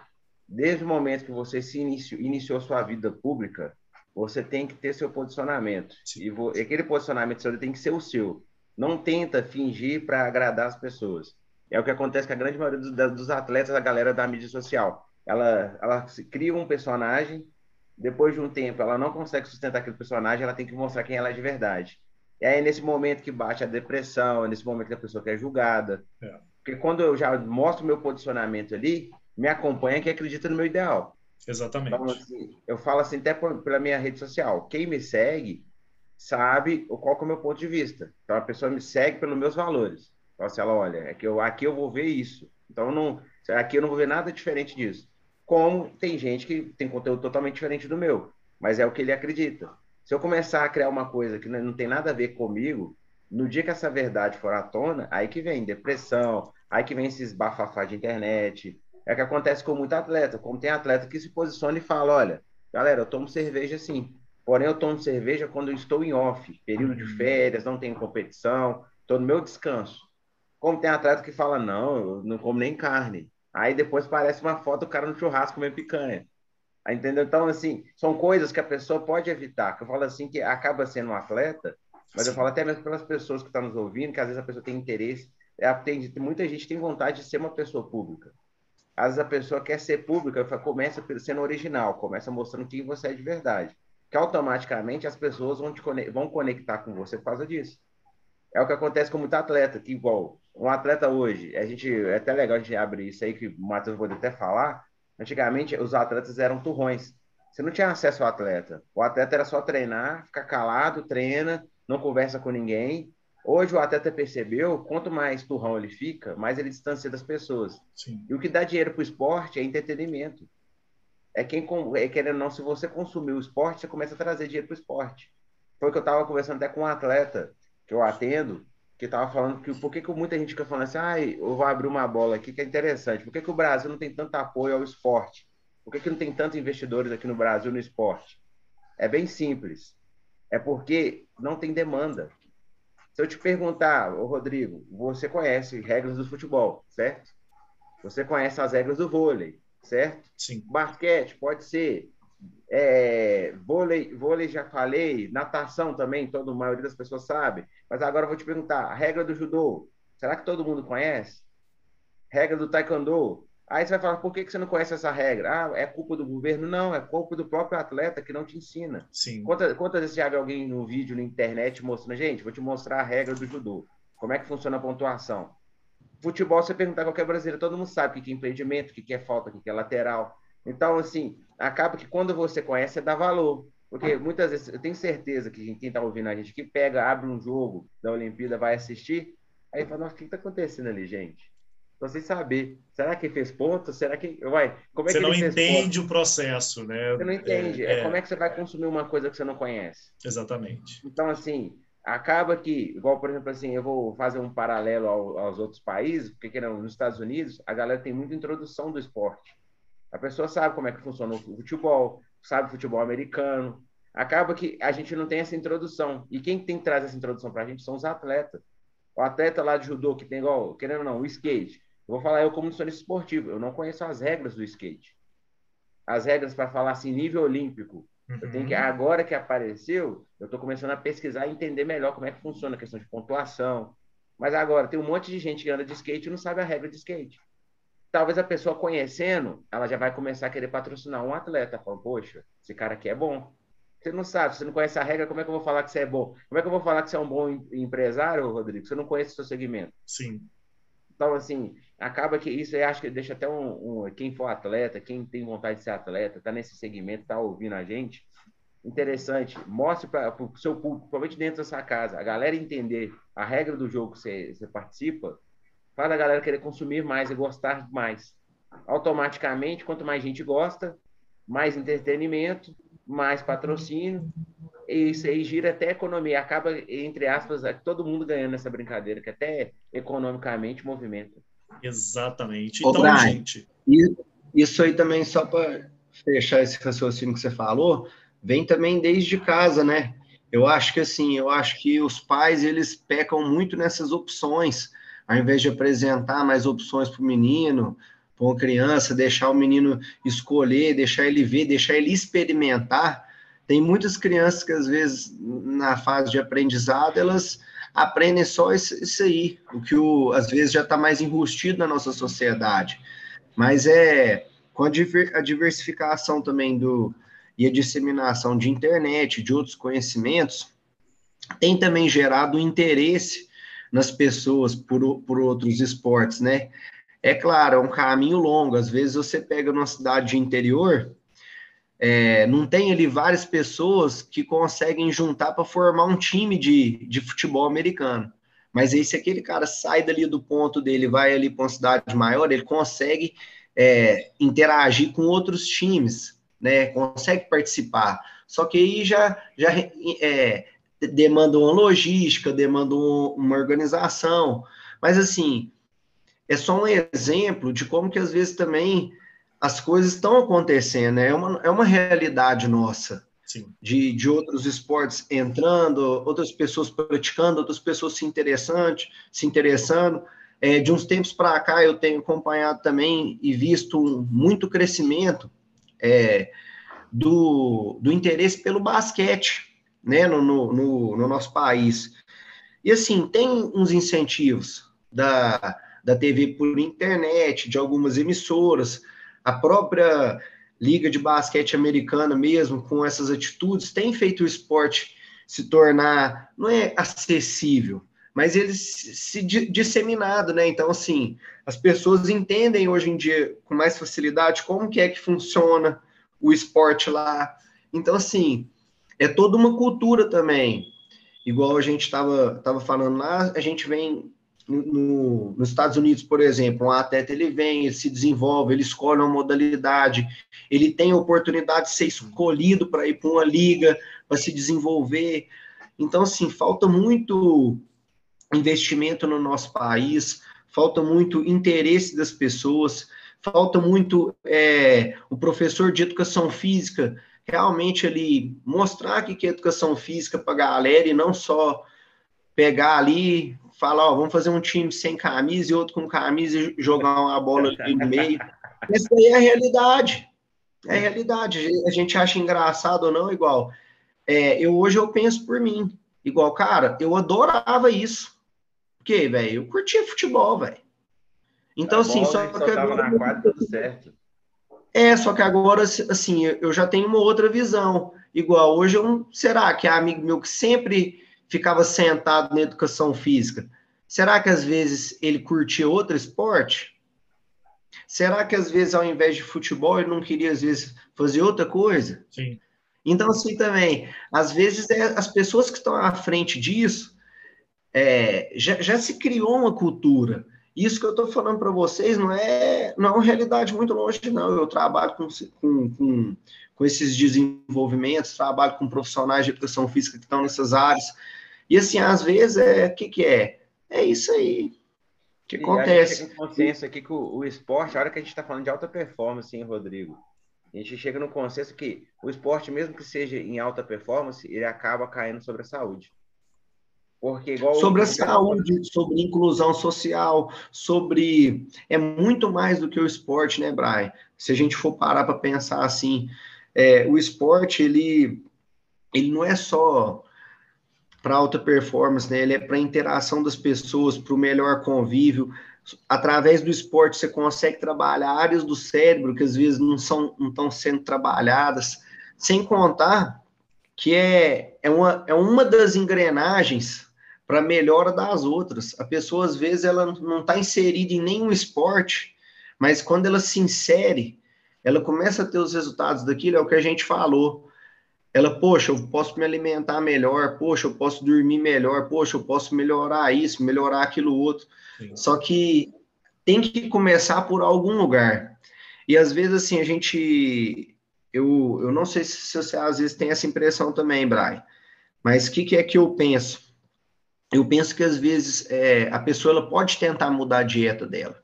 Desde o momento que você se iniciou, iniciou sua vida pública, você tem que ter seu posicionamento. E vo, aquele posicionamento seu tem que ser o seu. Não tenta fingir para agradar as pessoas. É o que acontece com a grande maioria dos, dos atletas, a galera da mídia social. Ela, ela cria um personagem, depois de um tempo ela não consegue sustentar aquele personagem, ela tem que mostrar quem ela é de verdade. E aí, nesse momento que bate a depressão, nesse momento que a pessoa quer julgada, é. Porque quando eu já mostro meu posicionamento ali, me acompanha quem acredita no meu ideal. Exatamente. Então, assim, eu falo assim até pela minha rede social. Quem me segue sabe qual é o meu ponto de vista. Então, a pessoa me segue pelos meus valores. Então, assim, ela olha, é que eu, aqui eu vou ver isso. Então, não, aqui eu não vou ver nada diferente disso. Como tem gente que tem conteúdo totalmente diferente do meu, mas é o que ele acredita. Se eu começar a criar uma coisa que não tem nada a ver comigo, no dia que essa verdade for à tona, aí que vem depressão, aí que vem esses bafafá de internet. É o que acontece com muito atleta. Como tem atleta que se posiciona e fala: olha, galera, eu tomo cerveja sim. Porém, eu tomo cerveja quando eu estou em off, período de férias, não tenho competição, estou no meu descanso. Como tem atleta que fala: não, eu não como nem carne. Aí depois parece uma foto do cara no churrasco comendo picanha. Entendeu? Então, assim, são coisas que a pessoa pode evitar. Que eu falo assim, que acaba sendo um atleta mas Sim. eu falo até mesmo pelas pessoas que estão nos ouvindo, que às vezes a pessoa tem interesse, é, tem, muita gente tem vontade de ser uma pessoa pública. Às vezes a pessoa quer ser pública, começa sendo original, começa mostrando quem você é de verdade. Que automaticamente as pessoas vão, te vão conectar com você por causa disso. É o que acontece com muito atleta, que igual um atleta hoje, a gente é até legal a gente abrir isso aí que o Matheus pode até falar. Antigamente os atletas eram turrões. Você não tinha acesso ao atleta. O atleta era só treinar, ficar calado, treina, não conversa com ninguém. Hoje o atleta percebeu, quanto mais turrão ele fica, mais ele distancia das pessoas. Sim. E o que dá dinheiro para o esporte é entretenimento. É quem é querendo não, se você consumir o esporte, você começa a trazer dinheiro para o esporte. Foi o que eu estava conversando até com um atleta que eu atendo, que estava falando que por que, que muita gente fica falando assim, ah, eu vou abrir uma bola aqui que é interessante. Por que, que o Brasil não tem tanto apoio ao esporte? Por que, que não tem tantos investidores aqui no Brasil no esporte? É bem simples. É porque não tem demanda. Se eu te perguntar, ô Rodrigo, você conhece regras do futebol, certo? Você conhece as regras do vôlei. certo? Sim. Basquete pode ser. É, vôlei, vôlei já falei, natação também, toda a maioria das pessoas sabe. Mas agora eu vou te perguntar, a regra do judô, será que todo mundo conhece? Regra do taekwondo. Aí você vai falar, por que você não conhece essa regra? Ah, é culpa do governo? Não, é culpa do próprio atleta que não te ensina. Sim. Quantas, quantas vezes já viu alguém no vídeo, na internet, mostrando, gente, vou te mostrar a regra do judô. Como é que funciona a pontuação? Futebol, você perguntar a qualquer brasileiro, todo mundo sabe o que é impedimento, o que é falta, o que é lateral. Então, assim, acaba que quando você conhece, você dá valor. Porque muitas vezes, eu tenho certeza que quem está ouvindo a gente que pega, abre um jogo da Olimpíada, vai assistir, aí fala, nossa, o que está acontecendo ali, gente? Então, sem saber, será que fez ponto? Será que. Vai, como é você que não entende o processo, né? Você não entende. É, é, como é que você vai consumir uma coisa que você não conhece? Exatamente. Então, assim, acaba que, igual, por exemplo, assim, eu vou fazer um paralelo ao, aos outros países, porque não, nos Estados Unidos, a galera tem muita introdução do esporte. A pessoa sabe como é que funciona o futebol, sabe o futebol americano. Acaba que a gente não tem essa introdução. E quem tem que trazer essa introdução para a gente são os atletas. O atleta lá de judô, que tem igual, querendo ou não, o skate. Eu vou falar eu como nutricionista esportivo, eu não conheço as regras do skate. As regras para falar assim, nível olímpico. Uhum. Eu tenho que, uhum. agora que apareceu, eu estou começando a pesquisar e entender melhor como é que funciona a questão de pontuação. Mas agora, tem um monte de gente que anda de skate e não sabe a regra de skate talvez a pessoa conhecendo, ela já vai começar a querer patrocinar um atleta. Fala, poxa, esse cara aqui é bom. Você não sabe, você não conhece a regra, como é que eu vou falar que você é bom? Como é que eu vou falar que você é um bom empresário, Rodrigo? Você não conhece o seu segmento. Sim. Então, assim, acaba que isso acho que deixa até um, um quem for atleta, quem tem vontade de ser atleta, tá nesse segmento, tá ouvindo a gente, interessante. Mostre para o seu público, principalmente dentro da sua casa, a galera entender a regra do jogo que você, você participa, faz a galera querer consumir mais e gostar mais. Automaticamente, quanto mais gente gosta, mais entretenimento, mais patrocínio, e isso aí gira até a economia. Acaba, entre aspas, todo mundo ganhando nessa brincadeira, que até economicamente movimenta. Exatamente. Então, Brian, gente. Isso aí também, só para fechar esse raciocínio que você falou, vem também desde casa, né? Eu acho que assim, eu acho que os pais eles pecam muito nessas opções ao invés de apresentar mais opções para o menino, para uma criança, deixar o menino escolher, deixar ele ver, deixar ele experimentar. Tem muitas crianças que, às vezes, na fase de aprendizado, elas aprendem só isso, aí, o que, o, às vezes, já está mais enrustido na nossa sociedade. Mas é com a diversificação também do, e a disseminação de internet, de outros conhecimentos, tem também gerado interesse nas pessoas por, por outros esportes, né? É claro, é um caminho longo. Às vezes você pega numa cidade de interior, é, não tem ali várias pessoas que conseguem juntar para formar um time de, de futebol americano. Mas aí, se aquele cara sai dali do ponto dele, vai ali para uma cidade maior, ele consegue é, interagir com outros times, né? Consegue participar. Só que aí já, já é, demanda uma logística, demanda uma organização, mas assim, é só um exemplo de como que às vezes também as coisas estão acontecendo, né? é uma, é uma realidade nossa. De, de outros esportes entrando, outras pessoas praticando, outras pessoas se interessando, se interessando. É, de uns tempos para cá eu tenho acompanhado também e visto muito crescimento é, do, do interesse pelo basquete né, no, no, no, nosso país. E assim, tem uns incentivos da, da TV por internet, de algumas emissoras, a própria Liga de Basquete Americana mesmo, com essas atitudes, tem feito o esporte se tornar, não é acessível, mas ele se, se disseminado, né? Então, assim, as pessoas entendem hoje em dia com mais facilidade como que é que funciona o esporte lá. Então, assim, é toda uma cultura também. Igual a gente estava tava falando lá, a gente vem no, nos Estados Unidos, por exemplo, um atleta ele vem, ele se desenvolve, ele escolhe uma modalidade, ele tem a oportunidade de ser escolhido para ir para uma liga, para se desenvolver. Então, assim, falta muito investimento no nosso país, falta muito interesse das pessoas, falta muito é, o professor de educação física realmente ali mostrar que, é educação física para a galera e não só pegar ali, falar, ó, vamos fazer um time sem camisa e outro com camisa e jogar uma bola ali no meio. Isso aí é a realidade. É a realidade. A gente acha engraçado ou não, igual. É, eu hoje eu penso por mim. Igual, cara, eu adorava isso. Porque, velho, eu curtia futebol, velho. Então, assim, só que agora- na quadra, tudo certo. É, só que agora, assim, eu já tenho uma outra visão. Igual, hoje, eu, será que é amigo meu que sempre ficava sentado na educação física? Será que às vezes ele curtia outro esporte? Será que às vezes, ao invés de futebol, ele não queria, às vezes, fazer outra coisa? Sim. Então, assim, também, às vezes, é, as pessoas que estão à frente disso, é, já, já se criou uma cultura. Isso que eu estou falando para vocês não é, não é uma realidade muito longe, não. Eu trabalho com, com, com, com esses desenvolvimentos, trabalho com profissionais de educação física que estão nessas áreas. E, assim, às vezes, é, o que, que é? É isso aí que E A gente acontece. chega no consenso aqui que o, o esporte, a hora que a gente está falando de alta performance, hein, Rodrigo? A gente chega no consenso que o esporte, mesmo que seja em alta performance, ele acaba caindo sobre a saúde. Porque igual sobre a saúde, sobre inclusão social, sobre é muito mais do que o esporte, né, Brian? Se a gente for parar para pensar assim, é, o esporte ele ele não é só para alta performance, né? Ele é para interação das pessoas, para o melhor convívio. Através do esporte você consegue trabalhar áreas do cérebro que às vezes não são não estão sendo trabalhadas, sem contar que é, é, uma, é uma das engrenagens para melhora das outras. A pessoa, às vezes, ela não está inserida em nenhum esporte, mas quando ela se insere, ela começa a ter os resultados daquilo, é o que a gente falou. Ela, poxa, eu posso me alimentar melhor, poxa, eu posso dormir melhor, poxa, eu posso melhorar isso, melhorar aquilo outro. Sim. Só que tem que começar por algum lugar. E às vezes, assim, a gente. Eu, eu não sei se você às vezes tem essa impressão também, Brian, mas o que, que é que eu penso? Eu penso que às vezes é, a pessoa ela pode tentar mudar a dieta dela.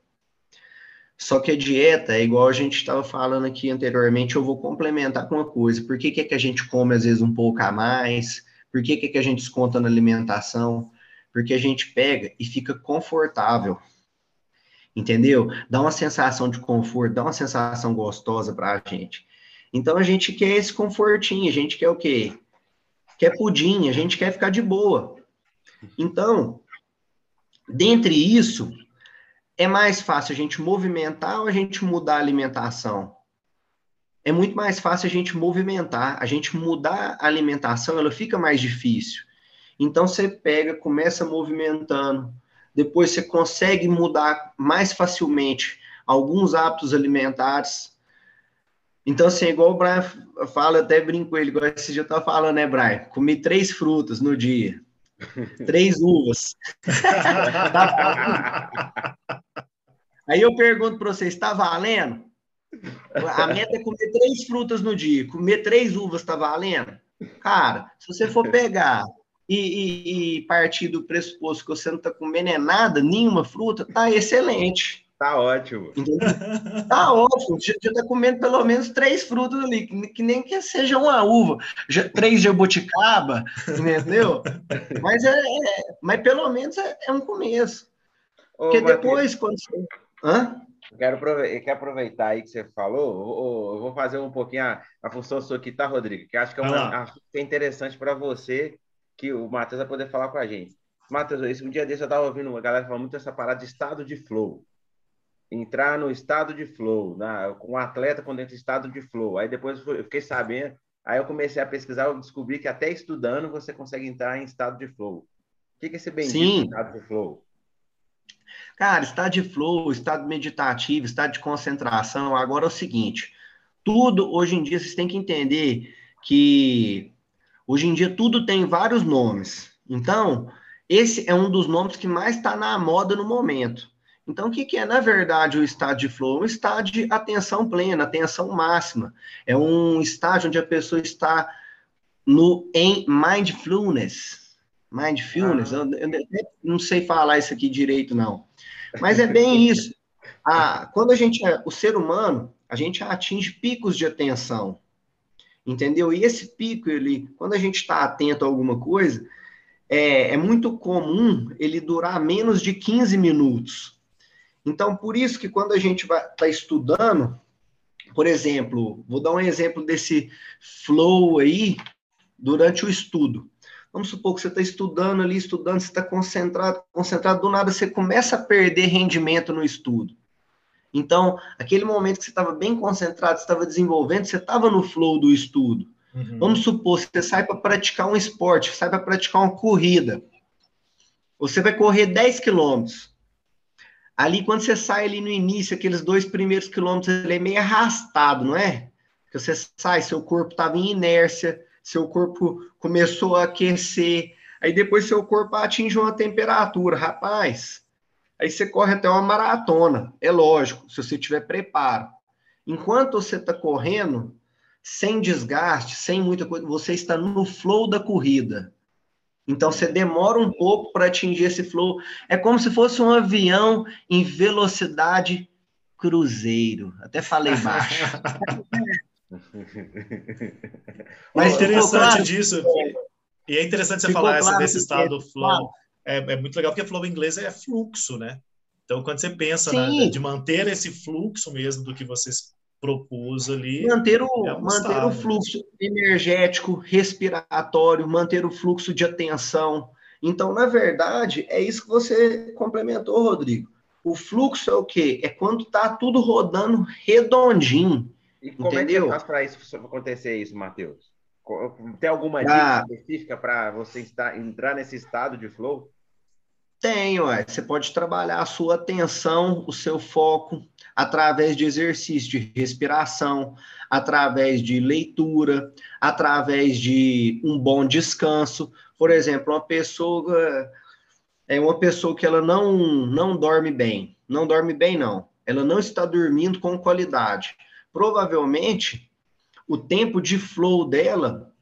Só que a dieta é igual a gente estava falando aqui anteriormente, eu vou complementar com uma coisa. Por que, que é que a gente come às vezes um pouco a mais? Por que, que é que a gente desconta na alimentação? Porque a gente pega e fica confortável. Entendeu? Dá uma sensação de conforto, dá uma sensação gostosa para a gente. Então a gente quer esse confortinho, a gente quer o quê? Quer pudim, a gente quer ficar de boa. Então, dentre isso, é mais fácil a gente movimentar ou a gente mudar a alimentação? É muito mais fácil a gente movimentar, a gente mudar a alimentação, ela fica mais difícil. Então você pega, começa movimentando, depois você consegue mudar mais facilmente alguns hábitos alimentares. Então, assim, igual o Brian fala, até brinco com ele, igual esse dia eu estava falando, né, Brian? Comi três frutas no dia, três uvas. Aí eu pergunto para você, está valendo? A meta é comer três frutas no dia, comer três uvas está valendo? Cara, se você for pegar e, e, e, partir do pressuposto que você não está comendo é nada, nenhuma fruta, tá excelente. Tá ótimo. Entendeu? Tá ótimo. Já está comendo pelo menos três frutas ali, que, nem que seja uma uva, já, três jabuticaba, entendeu? mas, é, é, mas pelo menos é, é um começo. Ô, Porque depois, quando você. Hã? Quero aproveitar, quero aproveitar aí que você falou. Eu vou fazer um pouquinho a, a função sua aqui, tá, Rodrigo? Que acho que é uma, é interessante para você que o Matheus vai poder falar com a gente. Matheus, esse um dia desse eu estava ouvindo uma galera falando muito dessa parada de estado de flow. Entrar no estado de flow, na, com um atleta quando entra em estado de flow. Aí depois eu fiquei sabendo, aí eu comecei a pesquisar, eu descobri que até estudando você consegue entrar em estado de flow. O que é esse bendito Sim. estado de flow? Cara, estado de flow, estado meditativo, estado de concentração. Agora é o seguinte: tudo hoje em dia vocês têm que entender que hoje em dia tudo tem vários nomes. Então, esse é um dos nomes que mais está na moda no momento. Então, o que, que é, na verdade, o estado de flow? Um estado de atenção plena, atenção máxima. É um estágio onde a pessoa está no, em mindfulness. Mindfulness, ah. eu, eu, não sei falar isso aqui direito, não. Mas é bem isso. A, quando a gente, o ser humano, a gente atinge picos de atenção, entendeu? E esse pico, ele, quando a gente está atento a alguma coisa, é, é, muito comum ele durar menos de 15 minutos. Então, por isso que quando a gente está estudando, por exemplo, vou dar um exemplo desse flow aí durante o estudo. Vamos supor que você está estudando ali, estudando, você está concentrado, concentrado, do nada você começa a perder rendimento no estudo. Então, aquele momento que você estava bem concentrado, você estava desenvolvendo, você estava no flow do estudo. Uhum. Vamos supor, você sai para praticar um esporte, sai para praticar uma corrida. Você vai correr 10 quilômetros. Ali, quando você sai ali no início, aqueles dois primeiros quilômetros, ele é meio arrastado, não é? Porque você sai, seu corpo estava em inércia, seu corpo começou a aquecer, aí depois seu corpo atinge uma temperatura. Rapaz, aí você corre até uma maratona, é lógico, se você tiver preparo. Enquanto você está correndo, sem desgaste, sem muita coisa, você está no flow da corrida. Então você demora um pouco para atingir esse flow. É como se fosse um avião em velocidade cruzeiro. Até falei baixo. Mas interessante claro, disso. E é interessante você falar claro desse estado é, flow. É, é, muito legal, porque flow em inglês é fluxo, né? Então, quando você pensa né, de manter esse fluxo mesmo do que você propôs ali. Manter o, é manter o fluxo energético, respiratório, manter o fluxo de atenção. Então, na verdade, é isso que você complementou, Rodrigo. O fluxo é o quê? É quando tá tudo rodando redondinho. E como Entendeu? é que faz para isso acontecer isso, Matheus? Tem alguma dica ah, específica para você estar, entrar nesse estado de flow? Tenho, é. você pode trabalhar a sua atenção, o seu foco, através de exercício de respiração, através de leitura, através de um bom descanso. Por exemplo, uma pessoa é uma pessoa que ela não não dorme bem, não dorme bem não, ela não está dormindo com qualidade provavelmente o tempo de flow dela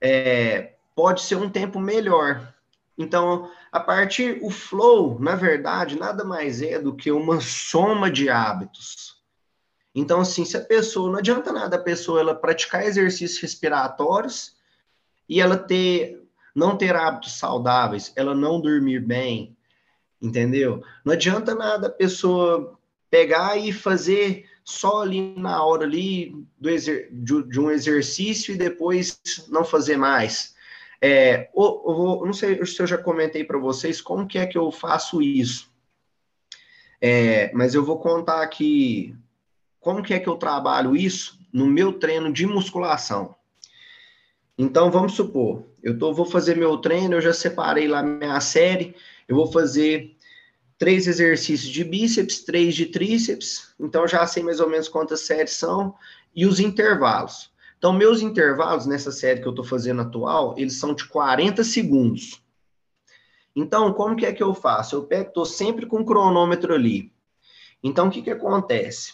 é, pode ser um tempo melhor. Então, a partir o flow, na verdade, nada mais é do que uma soma de hábitos. Então, assim, se a pessoa não adianta nada a pessoa ela praticar exercícios respiratórios e ela ter não ter hábitos saudáveis, ela não dormir bem, entendeu? Não adianta nada a pessoa pegar e fazer só ali na hora ali do de, de, um exercício e depois não fazer mais. É, ou, não sei se eu já comentei para vocês como que é que eu faço isso. É, mas eu vou contar aqui como que é que eu trabalho isso no meu treino de musculação. Então, vamos supor, eu tô, vou fazer meu treino, eu já separei lá minha série, eu vou fazer três exercícios de bíceps, três de tríceps, então já sei mais ou menos quantas séries são, e os intervalos. Então, meus intervalos nessa série que eu estou fazendo atual, eles são de 40 segundos. Então, como que é que eu faço? Eu pego, estou sempre com o cronômetro ali. Então, o que que acontece?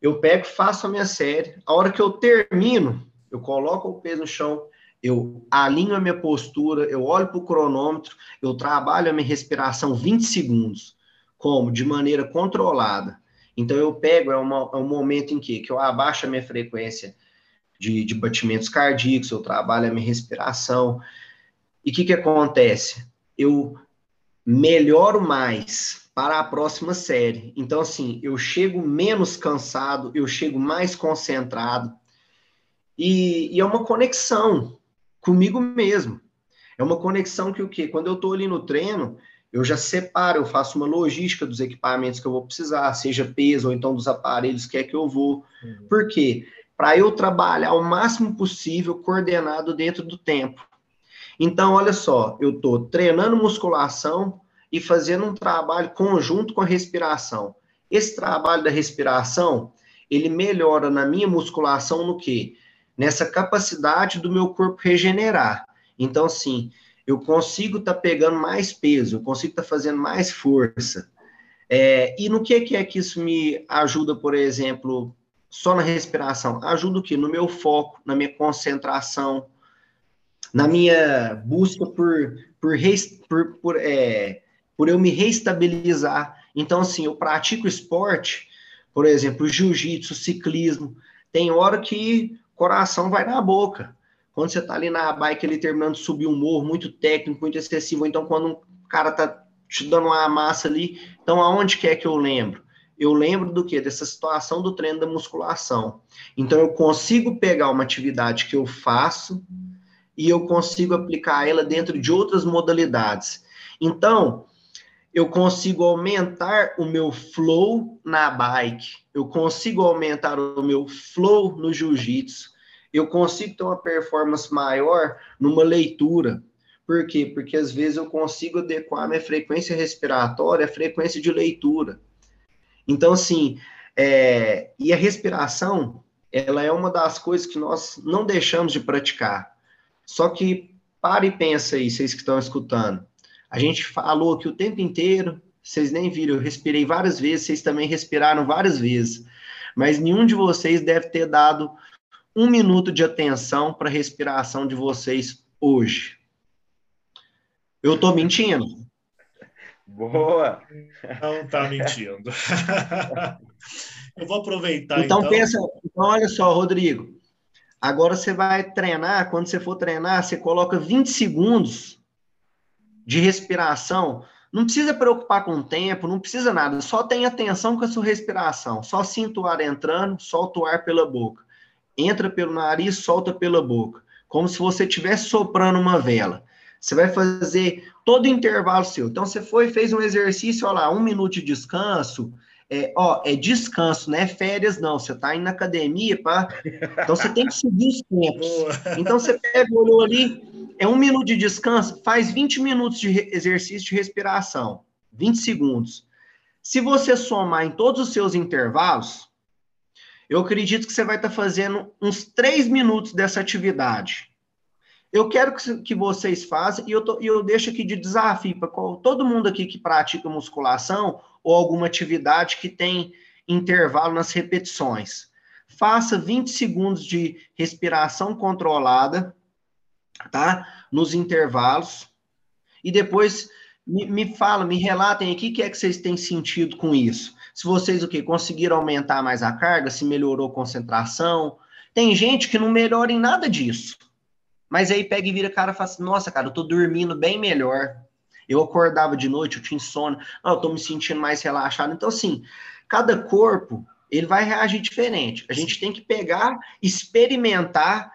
Eu pego, faço a minha série, a hora que eu termino, eu coloco o peso no chão, eu alinho a minha postura, eu olho para o cronômetro, eu trabalho a minha respiração 20 segundos, como? De maneira controlada. Então, eu pego, é, uma, é um momento em que, que eu abaixo a minha frequência de, de batimentos cardíacos, eu trabalho a minha respiração. E o que, que acontece? Eu melhoro mais para a próxima série. Então, assim, eu chego menos cansado, eu chego mais concentrado. E, e é uma conexão comigo mesmo. É uma conexão que o quê? Quando eu estou ali no treino, eu já separo, eu faço uma logística dos equipamentos que eu vou precisar, seja peso ou então dos aparelhos que é que eu vou. Uhum. Por quê? Para eu trabalhar o máximo possível coordenado dentro do tempo. Então, olha só, eu estou treinando musculação e fazendo um trabalho conjunto com a respiração. Esse trabalho da respiração, ele melhora na minha musculação no quê? Nessa capacidade do meu corpo regenerar. Então, assim, eu consigo estar tá pegando mais peso, eu consigo estar tá fazendo mais força. É, e no que, que é que isso me ajuda, por exemplo, só na respiração? Ajuda o quê? No meu foco, na minha concentração, na minha busca por, por, por, por, é, por eu me reestabilizar. Então, assim, eu pratico esporte, por exemplo, jiu-jitsu, ciclismo. Tem hora que coração vai na boca. Quando você está ali na bike, ele terminando de subir um morro muito técnico, muito excessivo, então quando um cara tá te dando uma massa ali. Então, aonde que é que eu lembro? Eu lembro do que? Dessa situação do treino da musculação. Então, eu consigo pegar uma atividade que eu faço e eu consigo aplicar ela dentro de outras modalidades. Então, eu consigo aumentar o meu flow na bike, eu consigo aumentar o meu flow no jiu-jitsu, eu consigo ter uma performance maior numa leitura. Por quê? Porque às vezes eu consigo adequar minha frequência respiratória à frequência de leitura. Então, assim, é... e a respiração, ela é uma das coisas que nós não deixamos de praticar. Só que para e pensa aí, vocês que estão escutando. A gente falou aqui o tempo inteiro, vocês nem viram, eu respirei várias vezes, vocês também respiraram várias vezes, mas nenhum de vocês deve ter dado um minuto de atenção para a respiração de vocês hoje. Eu estou mentindo? Boa! Não está mentindo. eu vou aproveitar. Então, então, pensa, então olha só, Rodrigo. Agora você vai treinar, quando você for treinar, você coloca 20 segundos de respiração, não precisa preocupar com o tempo, não precisa nada, só tenha atenção com a sua respiração. Só sinta o ar entrando, solta o ar pela boca. Entra pelo nariz, solta pela boca. Como se você estivesse soprando uma vela. Você vai fazer todo o intervalo seu. Então, você foi, fez um exercício, olha lá, um minuto de descanso. É, ó, é descanso, não é férias, não. Você está indo na academia, pá. Então, você tem que seguir os tempos. Então, você pega, olhou ali, é um minuto de descanso, faz 20 minutos de exercício de respiração, 20 segundos. Se você somar em todos os seus intervalos, eu acredito que você vai estar fazendo uns 3 minutos dessa atividade. Eu quero que, vocês façam, e eu, tô, eu deixo aqui de desafio para todo mundo aqui que pratica musculação ou alguma atividade que tem intervalo nas repetições. Faça 20 segundos de respiração controlada tá? Nos intervalos. E depois me, me fala, me relatem aqui o que é que vocês têm sentido com isso. Se vocês o que conseguiram aumentar mais a carga, se melhorou a concentração. Tem gente que não melhora em nada disso. Mas aí pega e vira cara e fala assim: "Nossa, cara, eu tô dormindo bem melhor. Eu acordava de noite, eu tinha insônia. Não, eu tô me sentindo mais relaxado". Então assim, cada corpo ele vai reagir diferente. A gente tem que pegar, experimentar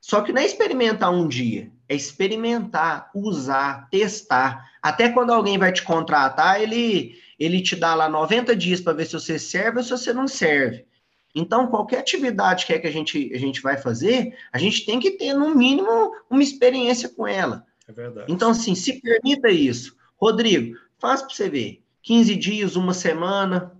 só que não é experimentar um dia, é experimentar, usar, testar. Até quando alguém vai te contratar, ele, ele te dá lá 90 dias para ver se você serve ou se você não serve. Então, qualquer atividade que é que a gente, a gente vai fazer, a gente tem que ter, no mínimo, uma experiência com ela. É verdade. Então, assim, se permita isso. Rodrigo, faz para você ver. 15 dias, uma semana.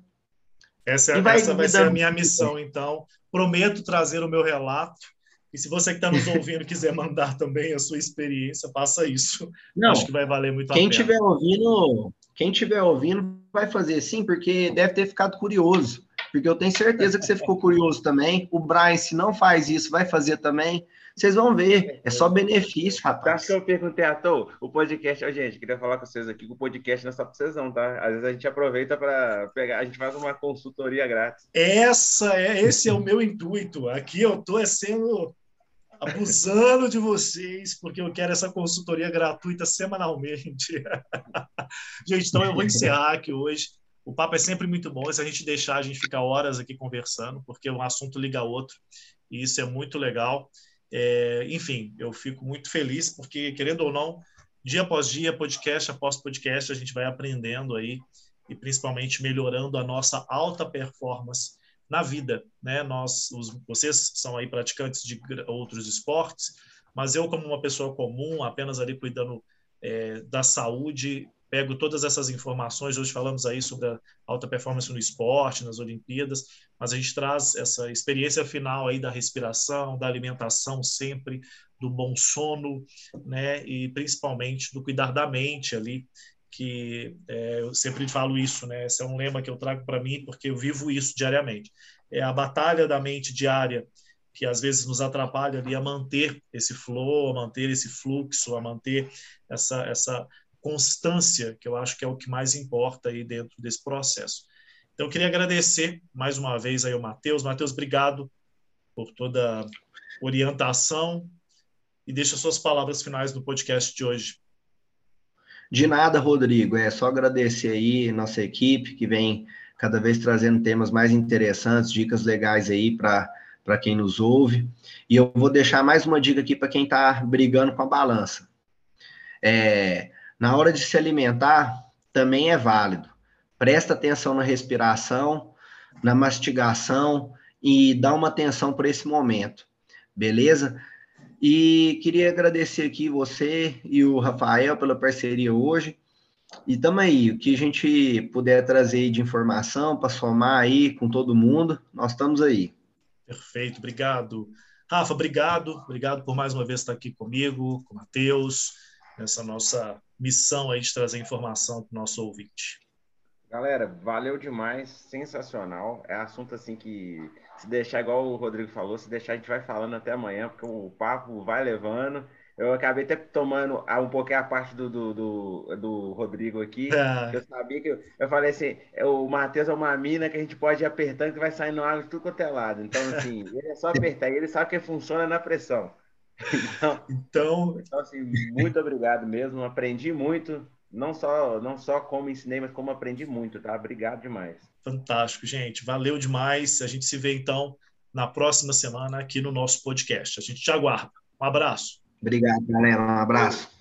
Essa, é, vai, essa vai ser a minha missão, então. Prometo trazer o meu relato e se você que está nos ouvindo quiser mandar também a sua experiência, faça isso. Não, Acho que vai valer muito a quem pena. Tiver ouvindo, quem estiver ouvindo vai fazer sim, porque deve ter ficado curioso. Porque eu tenho certeza que você ficou curioso também. O Brian, se não faz isso, vai fazer também. Vocês vão ver, é só benefício, rapaz. Acho que eu perguntei à toa, o podcast, oh, gente, queria falar com vocês aqui, que o podcast não é só para vocês não, tá? Às vezes a gente aproveita para pegar, a gente faz uma consultoria grátis. Essa é, esse é o meu intuito. Aqui eu tô é sendo abusando de vocês, porque eu quero essa consultoria gratuita semanalmente. gente, então eu vou encerrar aqui hoje. O papo é sempre muito bom. Se a gente deixar, a gente fica horas aqui conversando, porque um assunto liga a outro, e isso é muito legal. É, enfim, eu fico muito feliz, porque, querendo ou não, dia após dia, podcast após podcast, a gente vai aprendendo aí e principalmente melhorando a nossa alta performance na vida, né? Nós, os, vocês são aí praticantes de outros esportes, mas eu como uma pessoa comum, apenas ali cuidando é, da saúde, pego todas essas informações. Hoje falamos aí sobre a alta performance no esporte, nas Olimpíadas, mas a gente traz essa experiência final aí da respiração, da alimentação sempre, do bom sono, né? E principalmente do cuidar da mente ali que é, eu sempre falo isso, né? Esse é um lema que eu trago para mim porque eu vivo isso diariamente. É a batalha da mente diária que às vezes nos atrapalha ali a manter esse flow, a manter esse fluxo, a manter essa essa constância, que eu acho que é o que mais importa aí dentro desse processo. Então eu queria agradecer mais uma vez aí ao Matheus. Matheus, obrigado por toda a orientação e deixa suas palavras finais no podcast de hoje. De nada, Rodrigo. É só agradecer aí nossa equipe que vem cada vez trazendo temas mais interessantes, dicas legais aí para quem nos ouve. E eu vou deixar mais uma dica aqui para quem está brigando com a balança. É, na hora de se alimentar, também é válido. Presta atenção na respiração, na mastigação e dá uma atenção para esse momento, beleza? E queria agradecer aqui você e o Rafael pela parceria hoje. E tamo aí, o que a gente puder trazer de informação para somar aí com todo mundo, nós estamos aí. Perfeito, obrigado. Rafa, obrigado, obrigado por mais uma vez estar aqui comigo, com o Matheus, nessa nossa missão aí de trazer informação para o nosso ouvinte. Galera, valeu demais, sensacional. É assunto assim que, se deixar, igual o Rodrigo falou, se deixar, a gente vai falando até amanhã, porque o papo vai levando. Eu acabei até tomando um pouquinho a parte do, do, do, do Rodrigo aqui. É. Eu sabia que. Eu, eu falei assim: é, o Matheus é uma mina que a gente pode ir apertando que vai saindo água de tudo quanto é lado. Então, assim, ele é só apertar. E ele sabe que funciona na pressão. Então, então... então assim, muito obrigado mesmo. Aprendi muito não só não só como ensinei, mas como aprendi muito, tá? Obrigado demais. Fantástico, gente. Valeu demais. A gente se vê então na próxima semana aqui no nosso podcast. A gente te aguarda. Um abraço. Obrigado, galera. Um abraço.